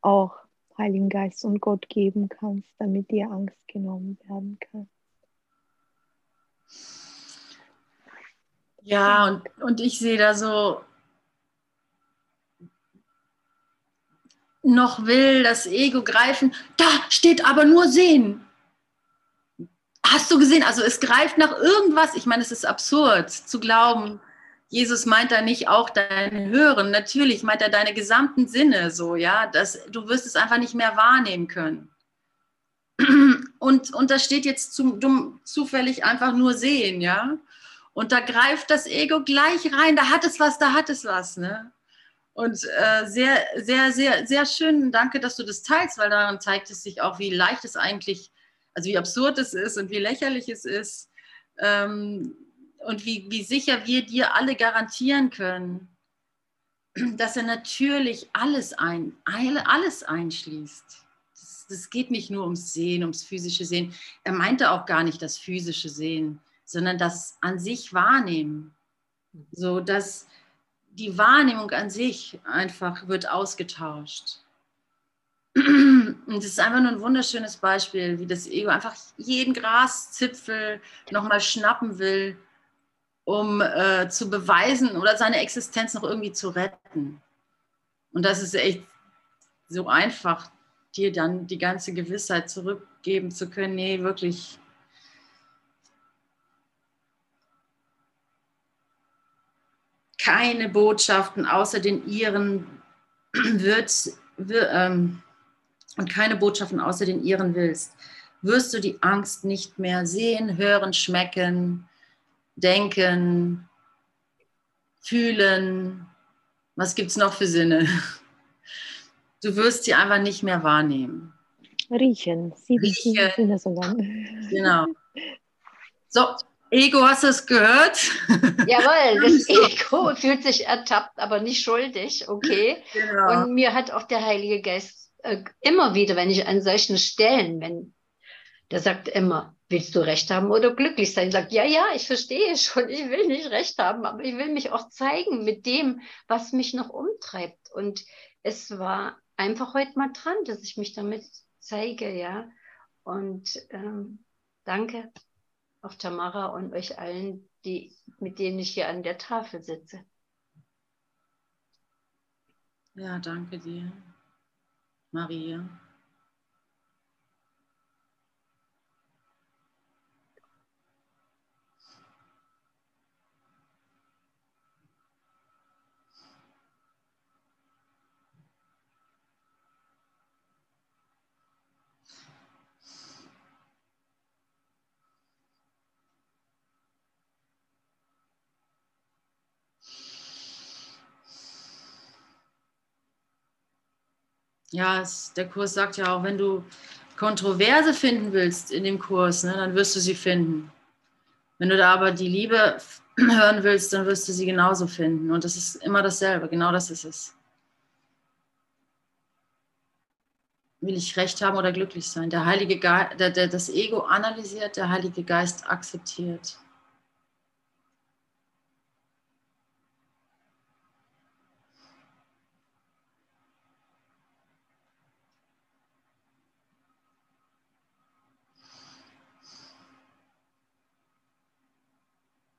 auch Heiligen Geist und Gott geben kannst, damit dir Angst genommen werden kann. Ja, und, und ich sehe da so, noch will das Ego greifen, da steht aber nur sehen. Hast du gesehen? Also es greift nach irgendwas. Ich meine, es ist absurd zu glauben, Jesus meint da nicht auch dein Hören, natürlich meint er deine gesamten Sinne so, ja, dass du wirst es einfach nicht mehr wahrnehmen können. Und, und da steht jetzt zu, dumm, zufällig einfach nur sehen, ja. Und da greift das Ego gleich rein, da hat es was, da hat es was, ne? Und äh, sehr, sehr, sehr, sehr schön, danke, dass du das teilst, weil daran zeigt es sich auch, wie leicht es eigentlich, also wie absurd es ist und wie lächerlich es ist. Ähm, und wie, wie sicher wir dir alle garantieren können, dass er natürlich alles, ein, alles einschließt. Das geht nicht nur ums Sehen, ums physische Sehen. Er meinte auch gar nicht das physische Sehen, sondern das an sich Wahrnehmen. So dass die Wahrnehmung an sich einfach wird ausgetauscht. Und es ist einfach nur ein wunderschönes Beispiel, wie das Ego einfach jeden Graszipfel nochmal schnappen will um äh, zu beweisen oder seine Existenz noch irgendwie zu retten. Und das ist echt so einfach, dir dann die ganze Gewissheit zurückgeben zu können. Nee, wirklich. Keine Botschaften außer den ihren wird, wird ähm, und keine Botschaften außer den ihren willst, wirst du die Angst nicht mehr sehen, hören, schmecken, denken, fühlen. Was gibt es noch für Sinne? Du wirst sie einfach nicht mehr wahrnehmen. Riechen. Sieben Riechen. Sinne sogar. Genau. So, Ego, hast du es gehört? Jawohl, das Ego fühlt sich ertappt, aber nicht schuldig, okay. Genau. Und mir hat auch der Heilige Geist äh, immer wieder, wenn ich an solchen Stellen, wenn der sagt immer, willst du recht haben oder glücklich sein? Sagt, ja, ja, ich verstehe schon, ich will nicht recht haben, aber ich will mich auch zeigen mit dem, was mich noch umtreibt. Und es war einfach heute mal dran, dass ich mich damit zeige, ja. Und ähm, danke auch Tamara und euch allen, die, mit denen ich hier an der Tafel sitze. Ja, danke dir, Maria. Ja, es, der Kurs sagt ja auch, wenn du Kontroverse finden willst in dem Kurs, ne, dann wirst du sie finden. Wenn du da aber die Liebe hören willst, dann wirst du sie genauso finden. Und das ist immer dasselbe, genau das ist es. Will ich recht haben oder glücklich sein? Der Heilige Geist, der, der, das Ego analysiert, der Heilige Geist akzeptiert.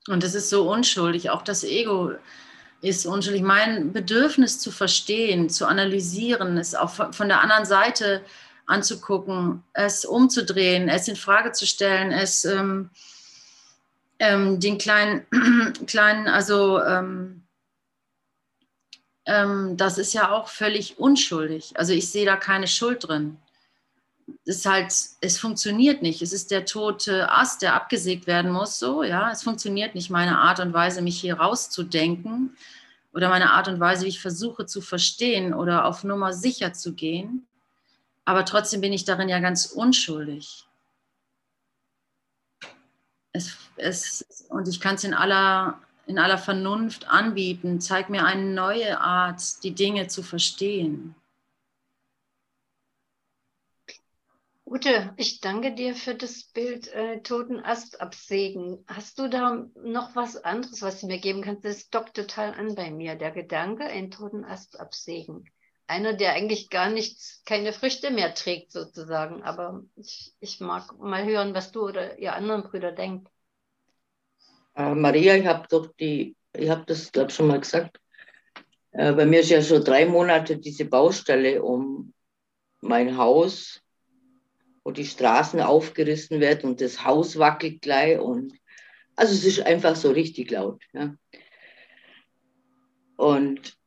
Und es ist so unschuldig, auch das Ego ist unschuldig. Mein Bedürfnis zu verstehen, zu analysieren, es auch von der anderen Seite anzugucken, es umzudrehen, es in Frage zu stellen, es ähm, ähm, den kleinen, kleinen, also ähm, ähm, das ist ja auch völlig unschuldig. Also ich sehe da keine Schuld drin ist halt, es funktioniert nicht. Es ist der tote Ast, der abgesägt werden muss. So, ja, es funktioniert nicht meine Art und Weise, mich hier rauszudenken oder meine Art und Weise, wie ich versuche zu verstehen oder auf Nummer sicher zu gehen. Aber trotzdem bin ich darin ja ganz unschuldig. Es, es, und ich kann es in aller, in aller Vernunft anbieten. Zeig mir eine neue Art, die Dinge zu verstehen. Ute, ich danke dir für das Bild äh, Toten Ast absägen. Hast du da noch was anderes, was du mir geben kannst? Das dockt total an bei mir, der Gedanke, einen toten Ast absägen. Einer, der eigentlich gar nichts, keine Früchte mehr trägt, sozusagen. Aber ich, ich mag mal hören, was du oder ihr anderen Brüder denkt. Äh, Maria, ich habe doch die, ich habe das, glaube schon mal gesagt. Äh, bei mir ist ja schon drei Monate diese Baustelle um mein Haus wo die Straßen aufgerissen werden und das Haus wackelt gleich. Und, also es ist einfach so richtig laut. Ja. Und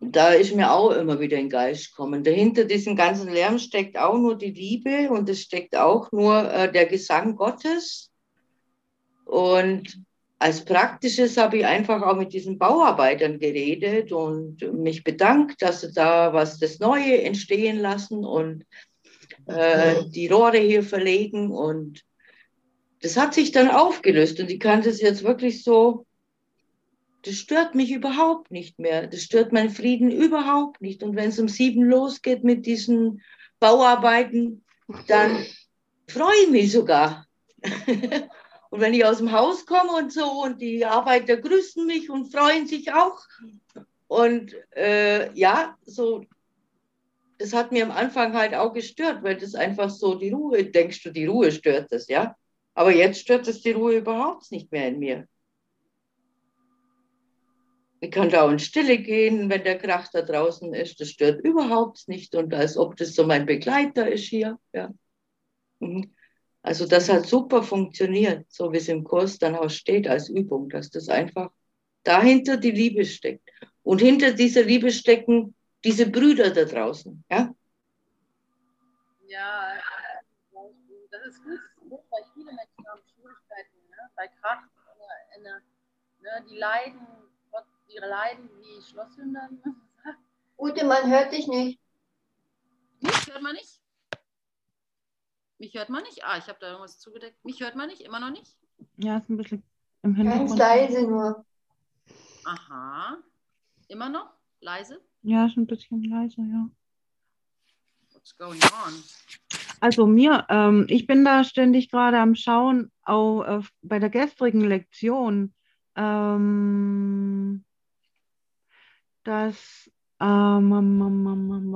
da ist mir auch immer wieder ein Geist gekommen. Dahinter diesem ganzen Lärm steckt auch nur die Liebe und es steckt auch nur äh, der Gesang Gottes. Und als Praktisches habe ich einfach auch mit diesen Bauarbeitern geredet und mich bedankt, dass sie da was das Neue entstehen lassen. Und äh, die Rohre hier verlegen und das hat sich dann aufgelöst und ich kann das jetzt wirklich so, das stört mich überhaupt nicht mehr. Das stört meinen Frieden überhaupt nicht. Und wenn es um sieben losgeht mit diesen Bauarbeiten, dann freue ich mich sogar. und wenn ich aus dem Haus komme und so und die Arbeiter grüßen mich und freuen sich auch. Und äh, ja, so das hat mir am Anfang halt auch gestört, weil das einfach so die Ruhe, denkst du, die Ruhe stört das, ja? Aber jetzt stört es die Ruhe überhaupt nicht mehr in mir. Ich kann da in Stille gehen, wenn der Krach da draußen ist. Das stört überhaupt nicht. Und als ob das so mein Begleiter ist hier. Ja. Mhm. Also das hat super funktioniert, so wie es im Kurs dann auch steht als Übung, dass das einfach dahinter die Liebe steckt. Und hinter dieser Liebe stecken diese Brüder da draußen. Ja, ja das ist gut, weil viele Menschen haben Schwierigkeiten ne? bei Kraft. Ne? Die leiden, die leiden wie Schlosshünder. Ute, man hört dich nicht. Mich hört man nicht? Mich hört man nicht? Ah, ich habe da irgendwas zugedeckt. Mich hört man nicht? Immer noch nicht? Ja, ist ein bisschen im Hintergrund. Ganz leise nur. Aha. Immer noch? Leise? Ja, ist ein bisschen leise, ja. What's going on? Also mir, ähm, ich bin da ständig gerade am Schauen, auch äh, bei der gestrigen Lektion, ähm, dass, ähm.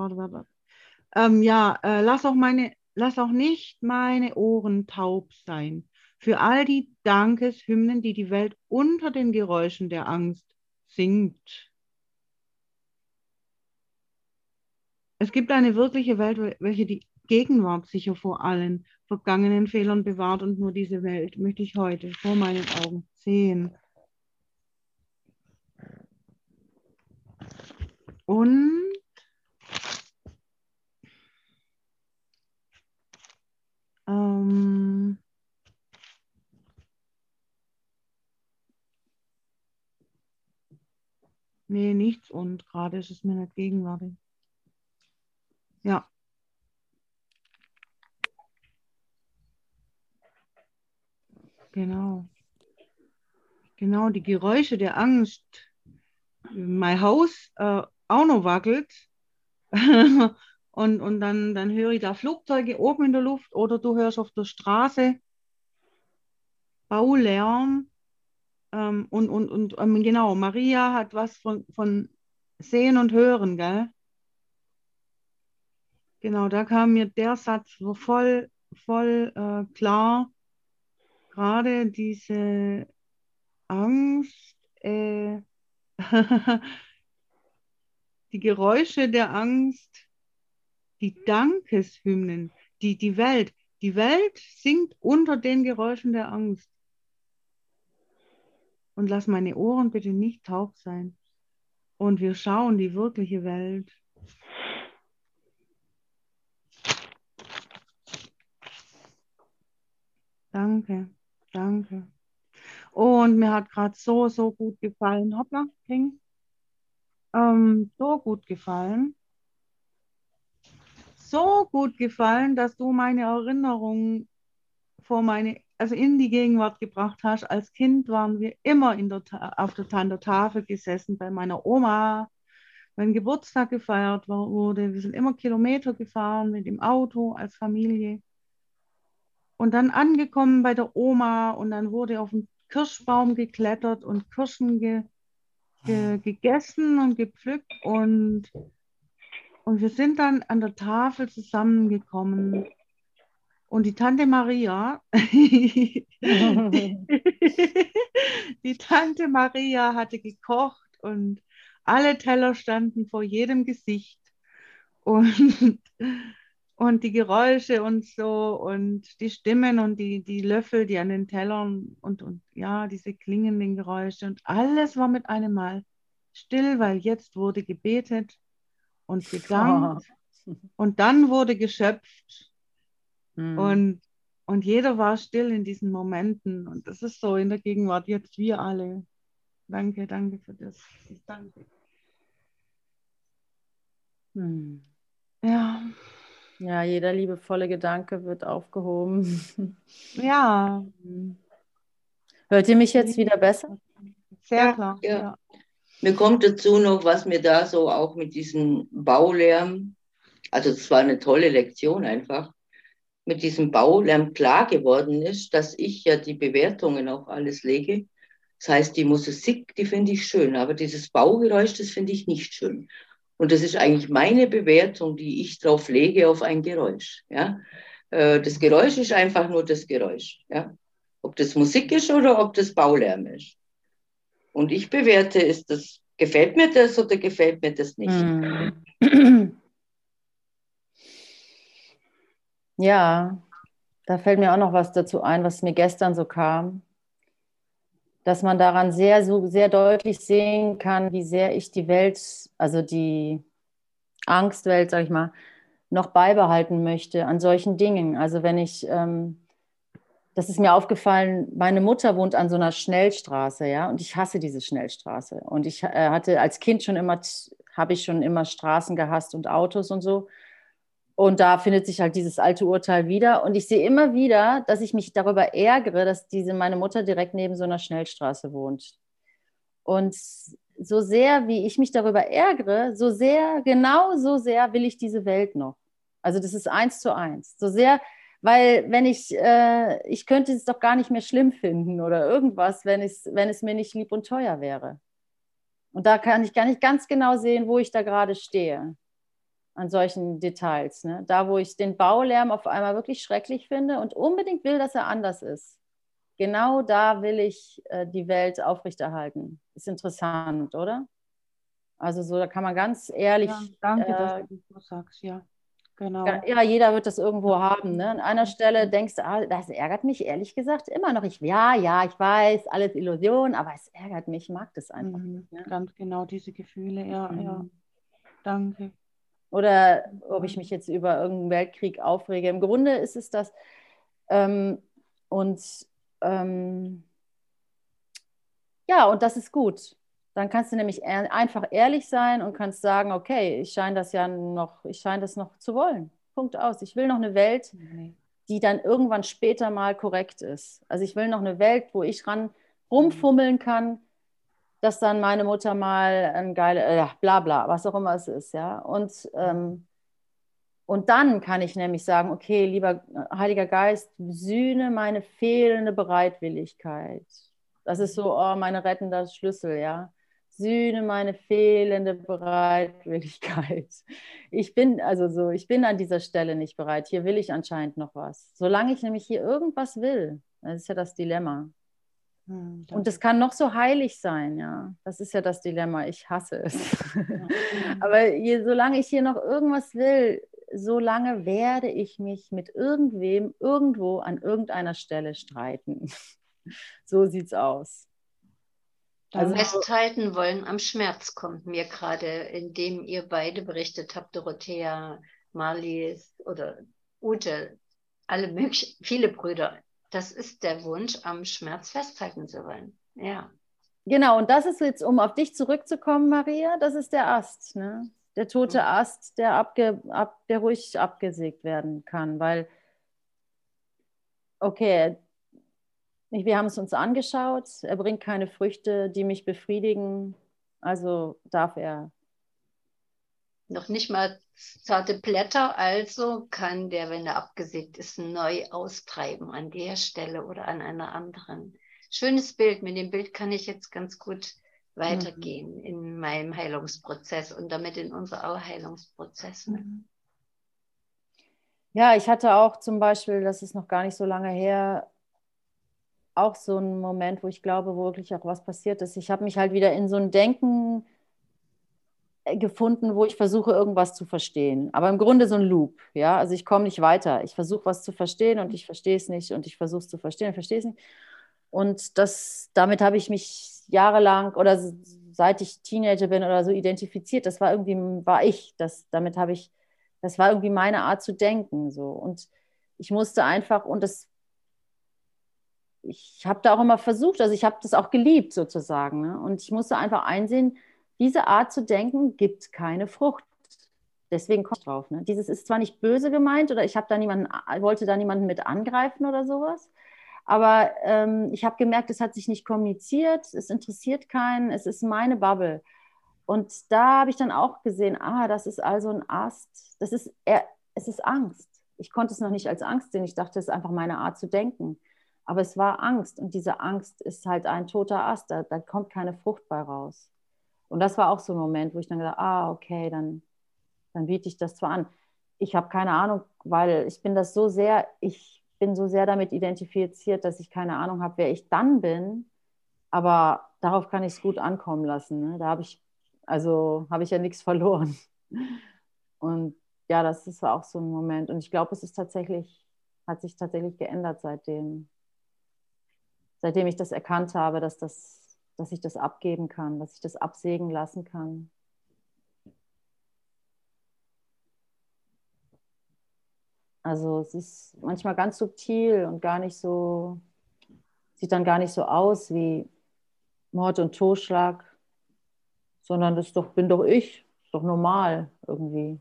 Ähm, ja, äh, lass auch meine, lass auch nicht meine Ohren taub sein für all die Dankeshymnen, die die Welt unter den Geräuschen der Angst singt. Es gibt eine wirkliche Welt, welche die Gegenwart sicher vor allen vergangenen Fehlern bewahrt und nur diese Welt möchte ich heute vor meinen Augen sehen. Und ähm, nee, nichts und gerade ist es mir nicht gegenwärtig. Ja. Genau. Genau, die Geräusche der Angst. Mein Haus äh, auch noch wackelt. und und dann, dann höre ich da Flugzeuge oben in der Luft oder du hörst auf der Straße Baulärm. Ähm, und und, und ähm, genau, Maria hat was von, von Sehen und Hören, gell? Genau, da kam mir der Satz so voll, voll äh, klar. Gerade diese Angst, äh, die Geräusche der Angst, die Dankeshymnen, die, die Welt. Die Welt singt unter den Geräuschen der Angst. Und lass meine Ohren bitte nicht taub sein. Und wir schauen die wirkliche Welt. Danke, danke. Und mir hat gerade so, so gut gefallen. Hoppla, King. Ähm, so gut gefallen. So gut gefallen, dass du meine Erinnerungen vor meine, also in die Gegenwart gebracht hast. Als Kind waren wir immer in der, auf der, an der Tafel gesessen bei meiner Oma, wenn Geburtstag gefeiert wurde. Wir sind immer Kilometer gefahren mit dem Auto als Familie. Und dann angekommen bei der Oma und dann wurde auf den Kirschbaum geklettert und Kirschen ge, ge, gegessen und gepflückt und, und wir sind dann an der Tafel zusammengekommen. Und die Tante Maria, die, die Tante Maria hatte gekocht und alle Teller standen vor jedem Gesicht. Und und die Geräusche und so und die Stimmen und die, die Löffel, die an den Tellern und, und ja, diese klingenden Geräusche und alles war mit einem Mal still, weil jetzt wurde gebetet und gedankt oh. und dann wurde geschöpft hm. und, und jeder war still in diesen Momenten und das ist so in der Gegenwart jetzt wir alle. Danke, danke für das. Danke. Hm. Ja. Ja, jeder liebevolle Gedanke wird aufgehoben. Ja. Hört ihr mich jetzt wieder besser? Sehr klar. Ja. ja. Mir kommt dazu noch, was mir da so auch mit diesem Baulärm, also es war eine tolle Lektion einfach, mit diesem Baulärm klar geworden ist, dass ich ja die Bewertungen auf alles lege. Das heißt, die Musik, die finde ich schön, aber dieses Baugeräusch, das finde ich nicht schön. Und das ist eigentlich meine Bewertung, die ich drauf lege auf ein Geräusch. Ja? Äh, das Geräusch ist einfach nur das Geräusch. Ja? Ob das Musik ist oder ob das Baulärm ist. Und ich bewerte, ist das, gefällt mir das oder gefällt mir das nicht? Hm. Ja, da fällt mir auch noch was dazu ein, was mir gestern so kam dass man daran sehr, so, sehr deutlich sehen kann, wie sehr ich die Welt, also die Angstwelt, sag ich mal, noch beibehalten möchte an solchen Dingen. Also wenn ich, ähm, das ist mir aufgefallen, meine Mutter wohnt an so einer Schnellstraße, ja, und ich hasse diese Schnellstraße. Und ich äh, hatte als Kind schon immer habe ich schon immer Straßen gehasst und Autos und so. Und da findet sich halt dieses alte Urteil wieder. Und ich sehe immer wieder, dass ich mich darüber ärgere, dass diese meine Mutter direkt neben so einer Schnellstraße wohnt. Und so sehr, wie ich mich darüber ärgere, so sehr, genau so sehr will ich diese Welt noch. Also das ist eins zu eins. So sehr, weil wenn ich, äh, ich könnte es doch gar nicht mehr schlimm finden oder irgendwas, wenn, wenn es mir nicht lieb und teuer wäre. Und da kann ich gar nicht ganz genau sehen, wo ich da gerade stehe an solchen Details. Ne? Da, wo ich den Baulärm auf einmal wirklich schrecklich finde und unbedingt will, dass er anders ist. Genau da will ich äh, die Welt aufrechterhalten. Ist interessant, oder? Also so, da kann man ganz ehrlich. Ja, danke, äh, dass du das sagst, ja. Genau. Ja, jeder wird das irgendwo haben. Ne? An einer Stelle denkst du, ah, das ärgert mich ehrlich gesagt immer noch. Ich, ja, ja, ich weiß, alles Illusion, aber es ärgert mich, ich mag das einfach. Mhm, ne? Ganz genau, diese Gefühle, ja, mhm. ja. Danke. Oder ob ich mich jetzt über irgendeinen Weltkrieg aufrege. Im Grunde ist es das. Ähm, und ähm, ja, und das ist gut. Dann kannst du nämlich einfach ehrlich sein und kannst sagen, okay, ich scheine das ja noch, ich scheine das noch zu wollen. Punkt aus. Ich will noch eine Welt, die dann irgendwann später mal korrekt ist. Also ich will noch eine Welt, wo ich ran rumfummeln kann, dass dann meine Mutter mal ein geile, äh, bla bla, was auch immer es ist, ja. Und ähm, und dann kann ich nämlich sagen, okay, lieber Heiliger Geist, sühne meine fehlende Bereitwilligkeit. Das ist so oh, meine rettende Schlüssel, ja. Sühne meine fehlende Bereitwilligkeit. Ich bin also so, ich bin an dieser Stelle nicht bereit. Hier will ich anscheinend noch was. Solange ich nämlich hier irgendwas will, das ist ja das Dilemma. Hm, und das kann noch so heilig sein, ja. Das ist ja das Dilemma. Ich hasse es. Ja. Aber je, solange ich hier noch irgendwas will, so lange werde ich mich mit irgendwem irgendwo an irgendeiner Stelle streiten. so sieht's aus. Also festhalten wollen am Schmerz kommt mir gerade, indem ihr beide berichtet habt, Dorothea, Marlies oder Ute, alle möglichen, viele Brüder. Das ist der Wunsch, am Schmerz festhalten zu wollen. Ja. Genau, und das ist jetzt, um auf dich zurückzukommen, Maria, das ist der Ast. Ne? der tote mhm. Ast, der, abge, ab, der ruhig abgesägt werden kann, weil, okay, wir haben es uns angeschaut, er bringt keine Früchte, die mich befriedigen, also darf er. Noch nicht mal zarte Blätter, also kann der, wenn er abgesägt ist, neu austreiben an der Stelle oder an einer anderen. Schönes Bild, mit dem Bild kann ich jetzt ganz gut weitergehen mhm. in meinem Heilungsprozess und damit in unser Heilungsprozess. Mhm. Ja, ich hatte auch zum Beispiel, das ist noch gar nicht so lange her, auch so einen Moment, wo ich glaube, wo wirklich auch was passiert ist. Ich habe mich halt wieder in so ein Denken gefunden, wo ich versuche, irgendwas zu verstehen. Aber im Grunde so ein Loop, ja. Also ich komme nicht weiter. Ich versuche was zu verstehen und ich verstehe es nicht und ich versuche es zu verstehen und verstehe es nicht. Und das, damit habe ich mich jahrelang oder seit ich Teenager bin oder so identifiziert. Das war irgendwie, war ich. Das, damit habe ich, das war irgendwie meine Art zu denken. So. Und ich musste einfach, und das, ich habe da auch immer versucht, also ich habe das auch geliebt sozusagen. Ne? Und ich musste einfach einsehen, diese Art zu denken gibt keine Frucht. Deswegen komme ich drauf. Ne? Dieses ist zwar nicht böse gemeint oder ich habe da niemanden, wollte da niemanden mit angreifen oder sowas, aber ähm, ich habe gemerkt, es hat sich nicht kommuniziert, es interessiert keinen, es ist meine Bubble. Und da habe ich dann auch gesehen, ah, das ist also ein Ast, das ist, er, es ist Angst. Ich konnte es noch nicht als Angst sehen, ich dachte, es ist einfach meine Art zu denken. Aber es war Angst und diese Angst ist halt ein toter Ast, da, da kommt keine Frucht bei raus. Und das war auch so ein Moment, wo ich dann gedacht, ah, okay, dann, dann biete ich das zwar an. Ich habe keine Ahnung, weil ich bin das so sehr, ich bin so sehr damit identifiziert, dass ich keine Ahnung habe, wer ich dann bin. Aber darauf kann ich es gut ankommen lassen. Ne? Da habe ich, also habe ich ja nichts verloren. Und ja, das ist auch so ein Moment. Und ich glaube, es ist tatsächlich, hat sich tatsächlich geändert seitdem. Seitdem ich das erkannt habe, dass, das, dass ich das abgeben kann, dass ich das absägen lassen kann. Also es ist manchmal ganz subtil und gar nicht so, sieht dann gar nicht so aus wie Mord und Totschlag, sondern das doch, bin doch ich. doch normal irgendwie.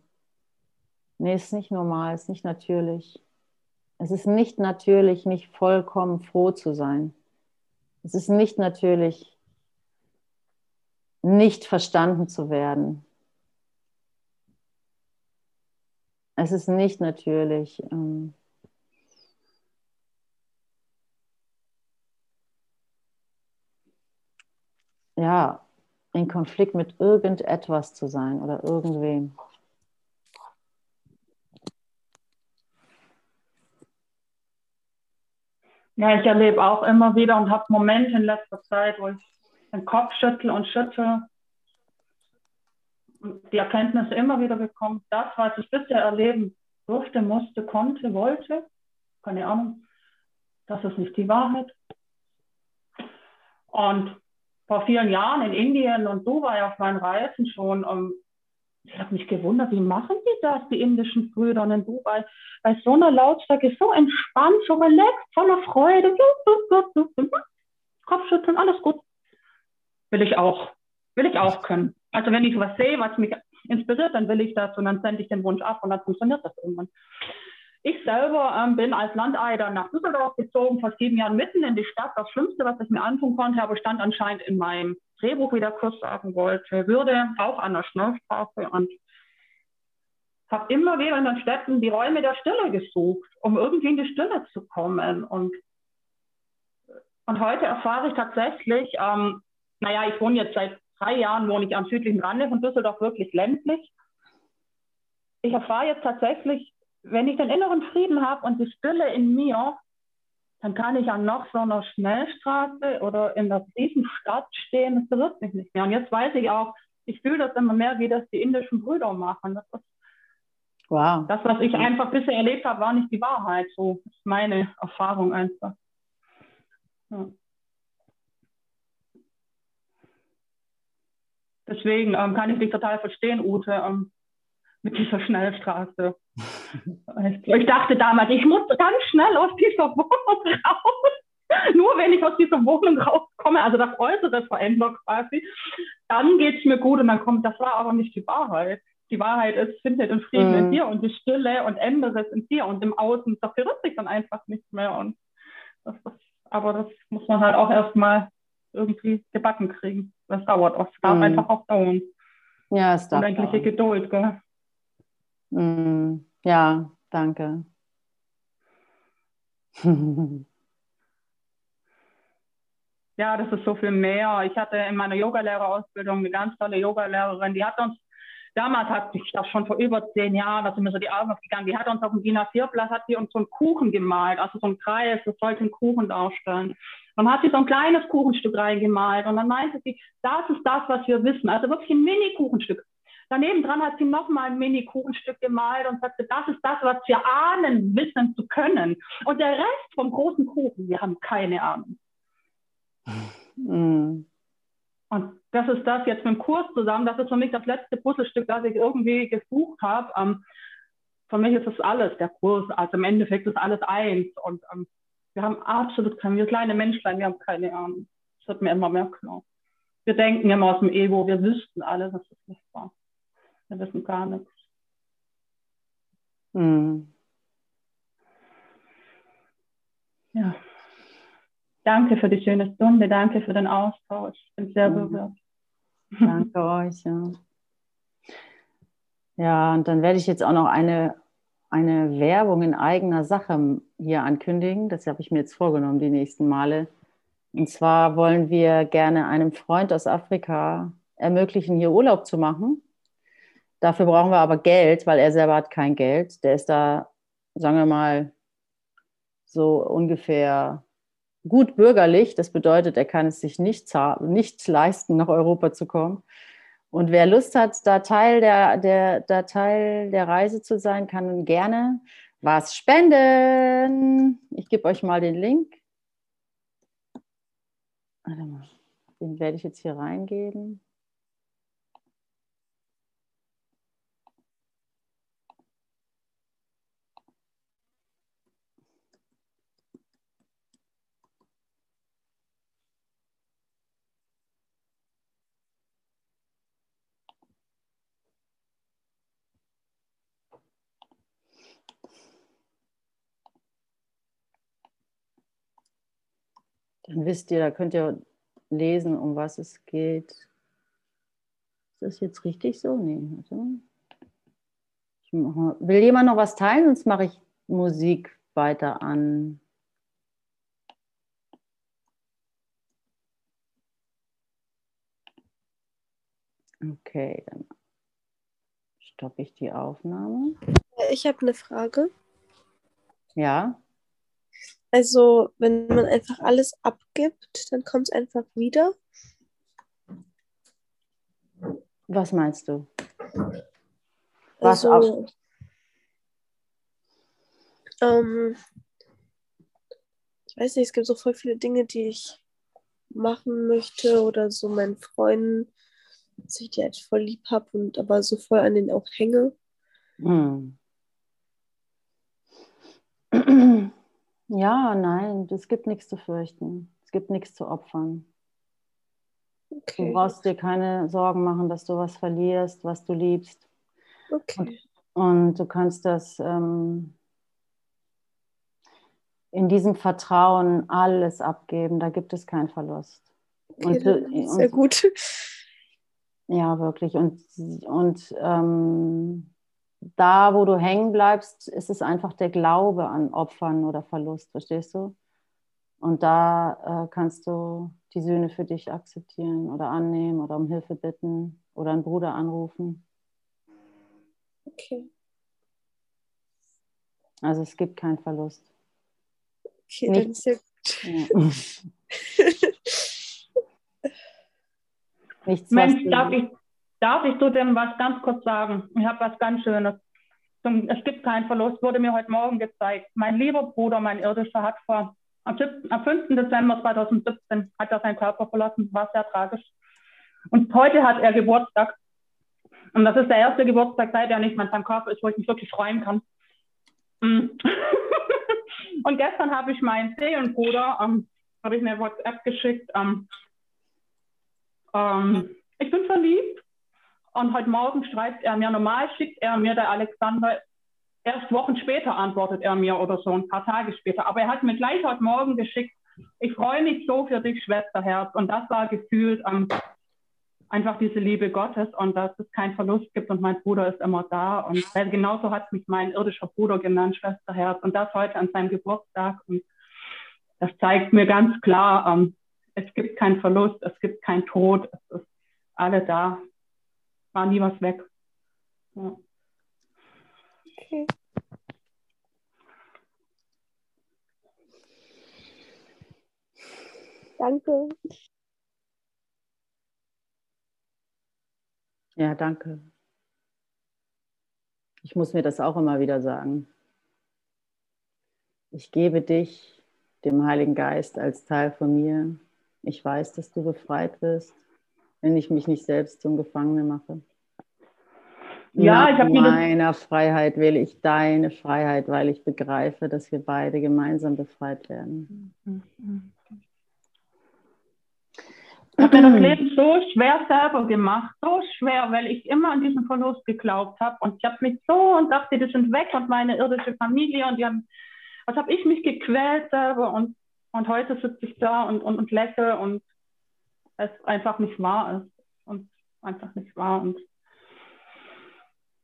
Nee, ist nicht normal, ist nicht natürlich. Es ist nicht natürlich, nicht vollkommen froh zu sein. Es ist nicht natürlich, nicht verstanden zu werden. Es ist nicht natürlich. Ähm, ja, in Konflikt mit irgendetwas zu sein oder irgendwem. Ja, ich erlebe auch immer wieder und habe Momente in letzter Zeit, wo ich den Kopf schüttel und schüttel und die Erkenntnis immer wieder bekommt, das, was ich bisher erleben durfte, musste, konnte, wollte, keine Ahnung, das ist nicht die Wahrheit. Und vor vielen Jahren in Indien und Dubai auf meinen Reisen schon, um, ähm, ich habe mich gewundert, wie machen die das, die indischen Brüder in Dubai? Bei so einer Lautstärke, so entspannt, so relaxed, voller Freude. Kopfschütteln, alles gut. Will ich auch. Will ich auch können. Also wenn ich was sehe, was mich inspiriert, dann will ich das und dann sende ich den Wunsch ab und dann funktioniert das irgendwann. Ich selber ähm, bin als Landeider nach Düsseldorf gezogen, vor sieben Jahren mitten in die Stadt. Das Schlimmste, was ich mir antun konnte, aber stand anscheinend in meinem Drehbuch, wie der Kurs sagen wollte, würde auch an der Schnellstraße und habe immer wieder in den Städten die Räume der Stille gesucht, um irgendwie in die Stille zu kommen. Und, und heute erfahre ich tatsächlich, ähm, naja, ich wohne jetzt seit drei Jahren, wohne ich am südlichen Rande von Düsseldorf, wirklich ländlich. Ich erfahre jetzt tatsächlich wenn ich den inneren Frieden habe und die Stille in mir, dann kann ich an noch so einer Schnellstraße oder in der Riesenstadt stehen, das berührt mich nicht mehr. Und jetzt weiß ich auch, ich fühle das immer mehr, wie das die indischen Brüder machen. Das, ist, wow. das was ich einfach bisher erlebt habe, war nicht die Wahrheit. So ist meine Erfahrung einfach. Ja. Deswegen ähm, kann ich dich total verstehen, Ute. Ähm, mit dieser Schnellstraße. Ich dachte damals, ich muss ganz schnell aus dieser Wohnung raus. Nur wenn ich aus dieser Wohnung rauskomme, also das Äußere verändert quasi, dann geht es mir gut und dann kommt, das war aber nicht die Wahrheit. Die Wahrheit ist, finde den Frieden mm. in mhm. dir und die Stille und ändere es in dir und im Außen, das berührt sich dann einfach nicht mehr. Und das, das, aber das muss man halt auch erstmal irgendwie gebacken kriegen. Das dauert oft. Es darf mm. einfach auch dauern. Ja, es darf. Unendliche Geduld, gell? Mm, ja, danke. ja, das ist so viel mehr. Ich hatte in meiner Yogalehrerausbildung eine ganz tolle Yogalehrerin, die hat uns, damals hat sich das schon vor über zehn Jahren, da sind mir so die Augen aufgegangen, die hat uns auf dem DIN A4-Blatt, hat die uns so einen Kuchen gemalt, also so ein Kreis, das sollte einen Kuchen darstellen. Dann hat sie so ein kleines Kuchenstück reingemalt und dann meinte sie, das ist das, was wir wissen. Also wirklich ein Mini-Kuchenstück. Daneben dran hat sie nochmal ein Mini-Kuchenstück gemalt und sagte, das ist das, was wir ahnen, wissen zu können. Und der Rest vom großen Kuchen, wir haben keine Ahnung. Mhm. Und das ist das jetzt mit dem Kurs zusammen, das ist für mich das letzte Puzzlestück, das ich irgendwie gesucht habe. Ähm, für mich ist das alles, der Kurs, also im Endeffekt ist alles eins. Und ähm, wir haben absolut keine, wir kleine Menschlein, wir haben keine Ahnung. Das wird mir immer mehr klar. Wir denken immer aus dem Ego, wir wüssten alles, das ist nicht wahr. Wir wissen gar nichts. Mhm. Ja. Danke für die schöne Stunde, danke für den Austausch. Ich bin sehr mhm. berührt. Danke euch. Ja. ja, und dann werde ich jetzt auch noch eine, eine Werbung in eigener Sache hier ankündigen. Das habe ich mir jetzt vorgenommen, die nächsten Male. Und zwar wollen wir gerne einem Freund aus Afrika ermöglichen, hier Urlaub zu machen. Dafür brauchen wir aber Geld, weil er selber hat kein Geld. Der ist da, sagen wir mal, so ungefähr gut bürgerlich. Das bedeutet, er kann es sich nicht, nicht leisten, nach Europa zu kommen. Und wer Lust hat, da Teil der, der, da Teil der Reise zu sein, kann gerne was spenden. Ich gebe euch mal den Link. Den werde ich jetzt hier reingeben. Dann wisst ihr, da könnt ihr lesen, um was es geht. Ist das jetzt richtig so? Nee, warte. Will jemand noch was teilen? Sonst mache ich Musik weiter an. Okay, dann stoppe ich die Aufnahme. Ich habe eine Frage. Ja. Also, wenn man einfach alles abgibt, dann kommt es einfach wieder. Was meinst du? Was also, ähm, ich weiß nicht, es gibt so voll viele Dinge, die ich machen möchte oder so meinen Freunden, dass ich die halt voll lieb habe und aber so voll an denen auch hänge. Hm. Ja, nein, es gibt nichts zu fürchten. Es gibt nichts zu opfern. Okay. Du brauchst dir keine Sorgen machen, dass du was verlierst, was du liebst. Okay. Und, und du kannst das ähm, in diesem Vertrauen alles abgeben. Da gibt es keinen Verlust. Okay, und, und, sehr gut. Ja, wirklich. Und, und ähm, da, wo du hängen bleibst, ist es einfach der Glaube an Opfern oder Verlust, verstehst du? Und da äh, kannst du die Sühne für dich akzeptieren oder annehmen oder um Hilfe bitten oder einen Bruder anrufen. Okay. Also es gibt keinen Verlust. Okay, Nicht, dann ist ja gut. Ja. Nichts, Mensch, darf ich, Darf ich zu dem was ganz kurz sagen? Ich habe was ganz Schönes. Es gibt keinen Verlust, wurde mir heute Morgen gezeigt. Mein lieber Bruder, mein irdischer, hat vor am, 7, am 5. Dezember 2017 hat er seinen Körper verlassen, war sehr tragisch. Und heute hat er Geburtstag. Und das ist der erste Geburtstag, seit er nicht mehr in seinem Körper ist, wo ich mich wirklich freuen kann. Mm. und gestern habe ich meinen Seelenbruder, ähm, habe ich eine WhatsApp geschickt. Ähm, ähm, ich bin verliebt und heute Morgen schreibt er mir, normal schickt er mir, der Alexander, erst Wochen später antwortet er mir oder so, ein paar Tage später. Aber er hat mir gleich heute Morgen geschickt, ich freue mich so für dich, Schwesterherz. Und das war gefühlt ähm, einfach diese Liebe Gottes und dass es keinen Verlust gibt und mein Bruder ist immer da. Und genauso hat mich mein irdischer Bruder genannt, Schwesterherz. Und das heute an seinem Geburtstag. Und das zeigt mir ganz klar, ähm, es gibt keinen Verlust, es gibt keinen Tod, es ist alle da war nie was weg. Ja. Okay. Danke. Ja, danke. Ich muss mir das auch immer wieder sagen. Ich gebe dich, dem Heiligen Geist, als Teil von mir. Ich weiß, dass du befreit wirst wenn ich mich nicht selbst zum Gefangenen mache. Ja, Nach ich habe meiner Freiheit will ich deine Freiheit, weil ich begreife, dass wir beide gemeinsam befreit werden. Ich habe mir das Leben so schwer selber gemacht, so schwer, weil ich immer an diesen Verlust geglaubt habe. Und ich habe mich so und dachte, die sind weg und meine irdische Familie und die haben, was habe ich mich gequält selber und, und heute sitze ich da und, und, und lächle und es einfach nicht wahr ist und einfach nicht wahr und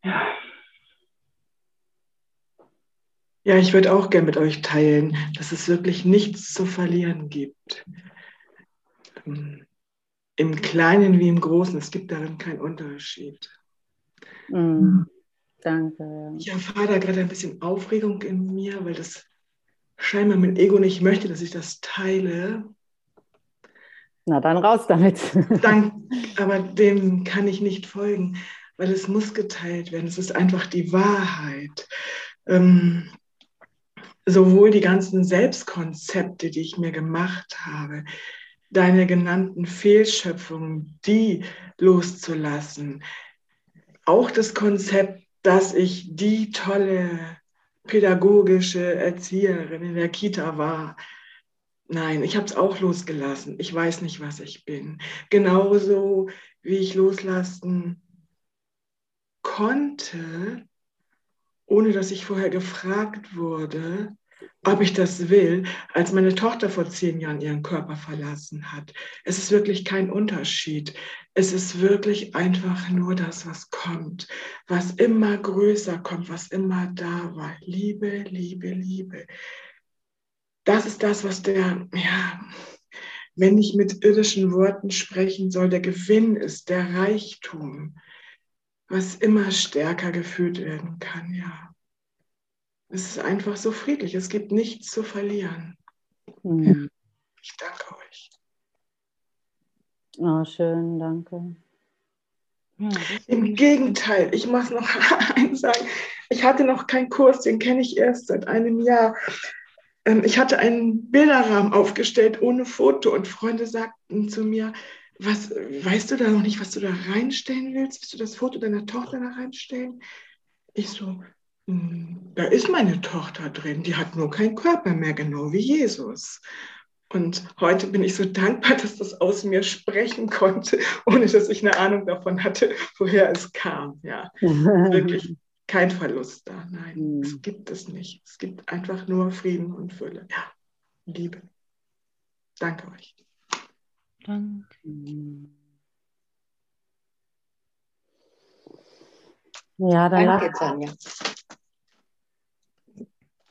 ja. Ja, ich würde auch gerne mit euch teilen, dass es wirklich nichts zu verlieren gibt. Im Kleinen wie im Großen, es gibt darin keinen Unterschied. Mm, danke. Ich erfahre da gerade ein bisschen Aufregung in mir, weil das scheinbar mein Ego nicht möchte, dass ich das teile. Na dann raus damit. Dann, aber dem kann ich nicht folgen, weil es muss geteilt werden. Es ist einfach die Wahrheit. Ähm, sowohl die ganzen Selbstkonzepte, die ich mir gemacht habe, deine genannten Fehlschöpfungen, die loszulassen. Auch das Konzept, dass ich die tolle pädagogische Erzieherin in der Kita war, Nein, ich habe es auch losgelassen. Ich weiß nicht, was ich bin. Genauso wie ich loslassen konnte, ohne dass ich vorher gefragt wurde, ob ich das will, als meine Tochter vor zehn Jahren ihren Körper verlassen hat. Es ist wirklich kein Unterschied. Es ist wirklich einfach nur das, was kommt, was immer größer kommt, was immer da war. Liebe, Liebe, Liebe. Das ist das, was der, ja, wenn ich mit irdischen Worten sprechen soll, der Gewinn ist, der Reichtum, was immer stärker gefühlt werden kann, ja. Es ist einfach so friedlich. Es gibt nichts zu verlieren. Mhm. Ich danke euch. Oh, schön, danke. Ja, Im Gegenteil, ich muss noch eins sagen. Ich hatte noch keinen Kurs, den kenne ich erst seit einem Jahr. Ähm, ich hatte einen Bilderrahmen aufgestellt ohne Foto und Freunde sagten zu mir, was, weißt du da noch nicht, was du da reinstellen willst? Willst du das Foto deiner Tochter da reinstellen? Ich so, hm, da ist meine Tochter drin, die hat nur keinen Körper mehr, genau wie Jesus. Und heute bin ich so dankbar, dass das aus mir sprechen konnte, ohne dass ich eine Ahnung davon hatte, woher es kam. Ja, wirklich kein Verlust da. Nein, mhm. es gibt es nicht. Es gibt einfach nur Frieden und Fülle. Ja, Liebe. Danke euch. Danke. Ja, dann Danke, Tanja.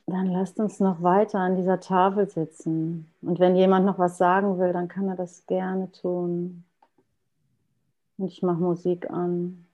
Dann lasst uns noch weiter an dieser Tafel sitzen. Und wenn jemand noch was sagen will, dann kann er das gerne tun. Und ich mache Musik an.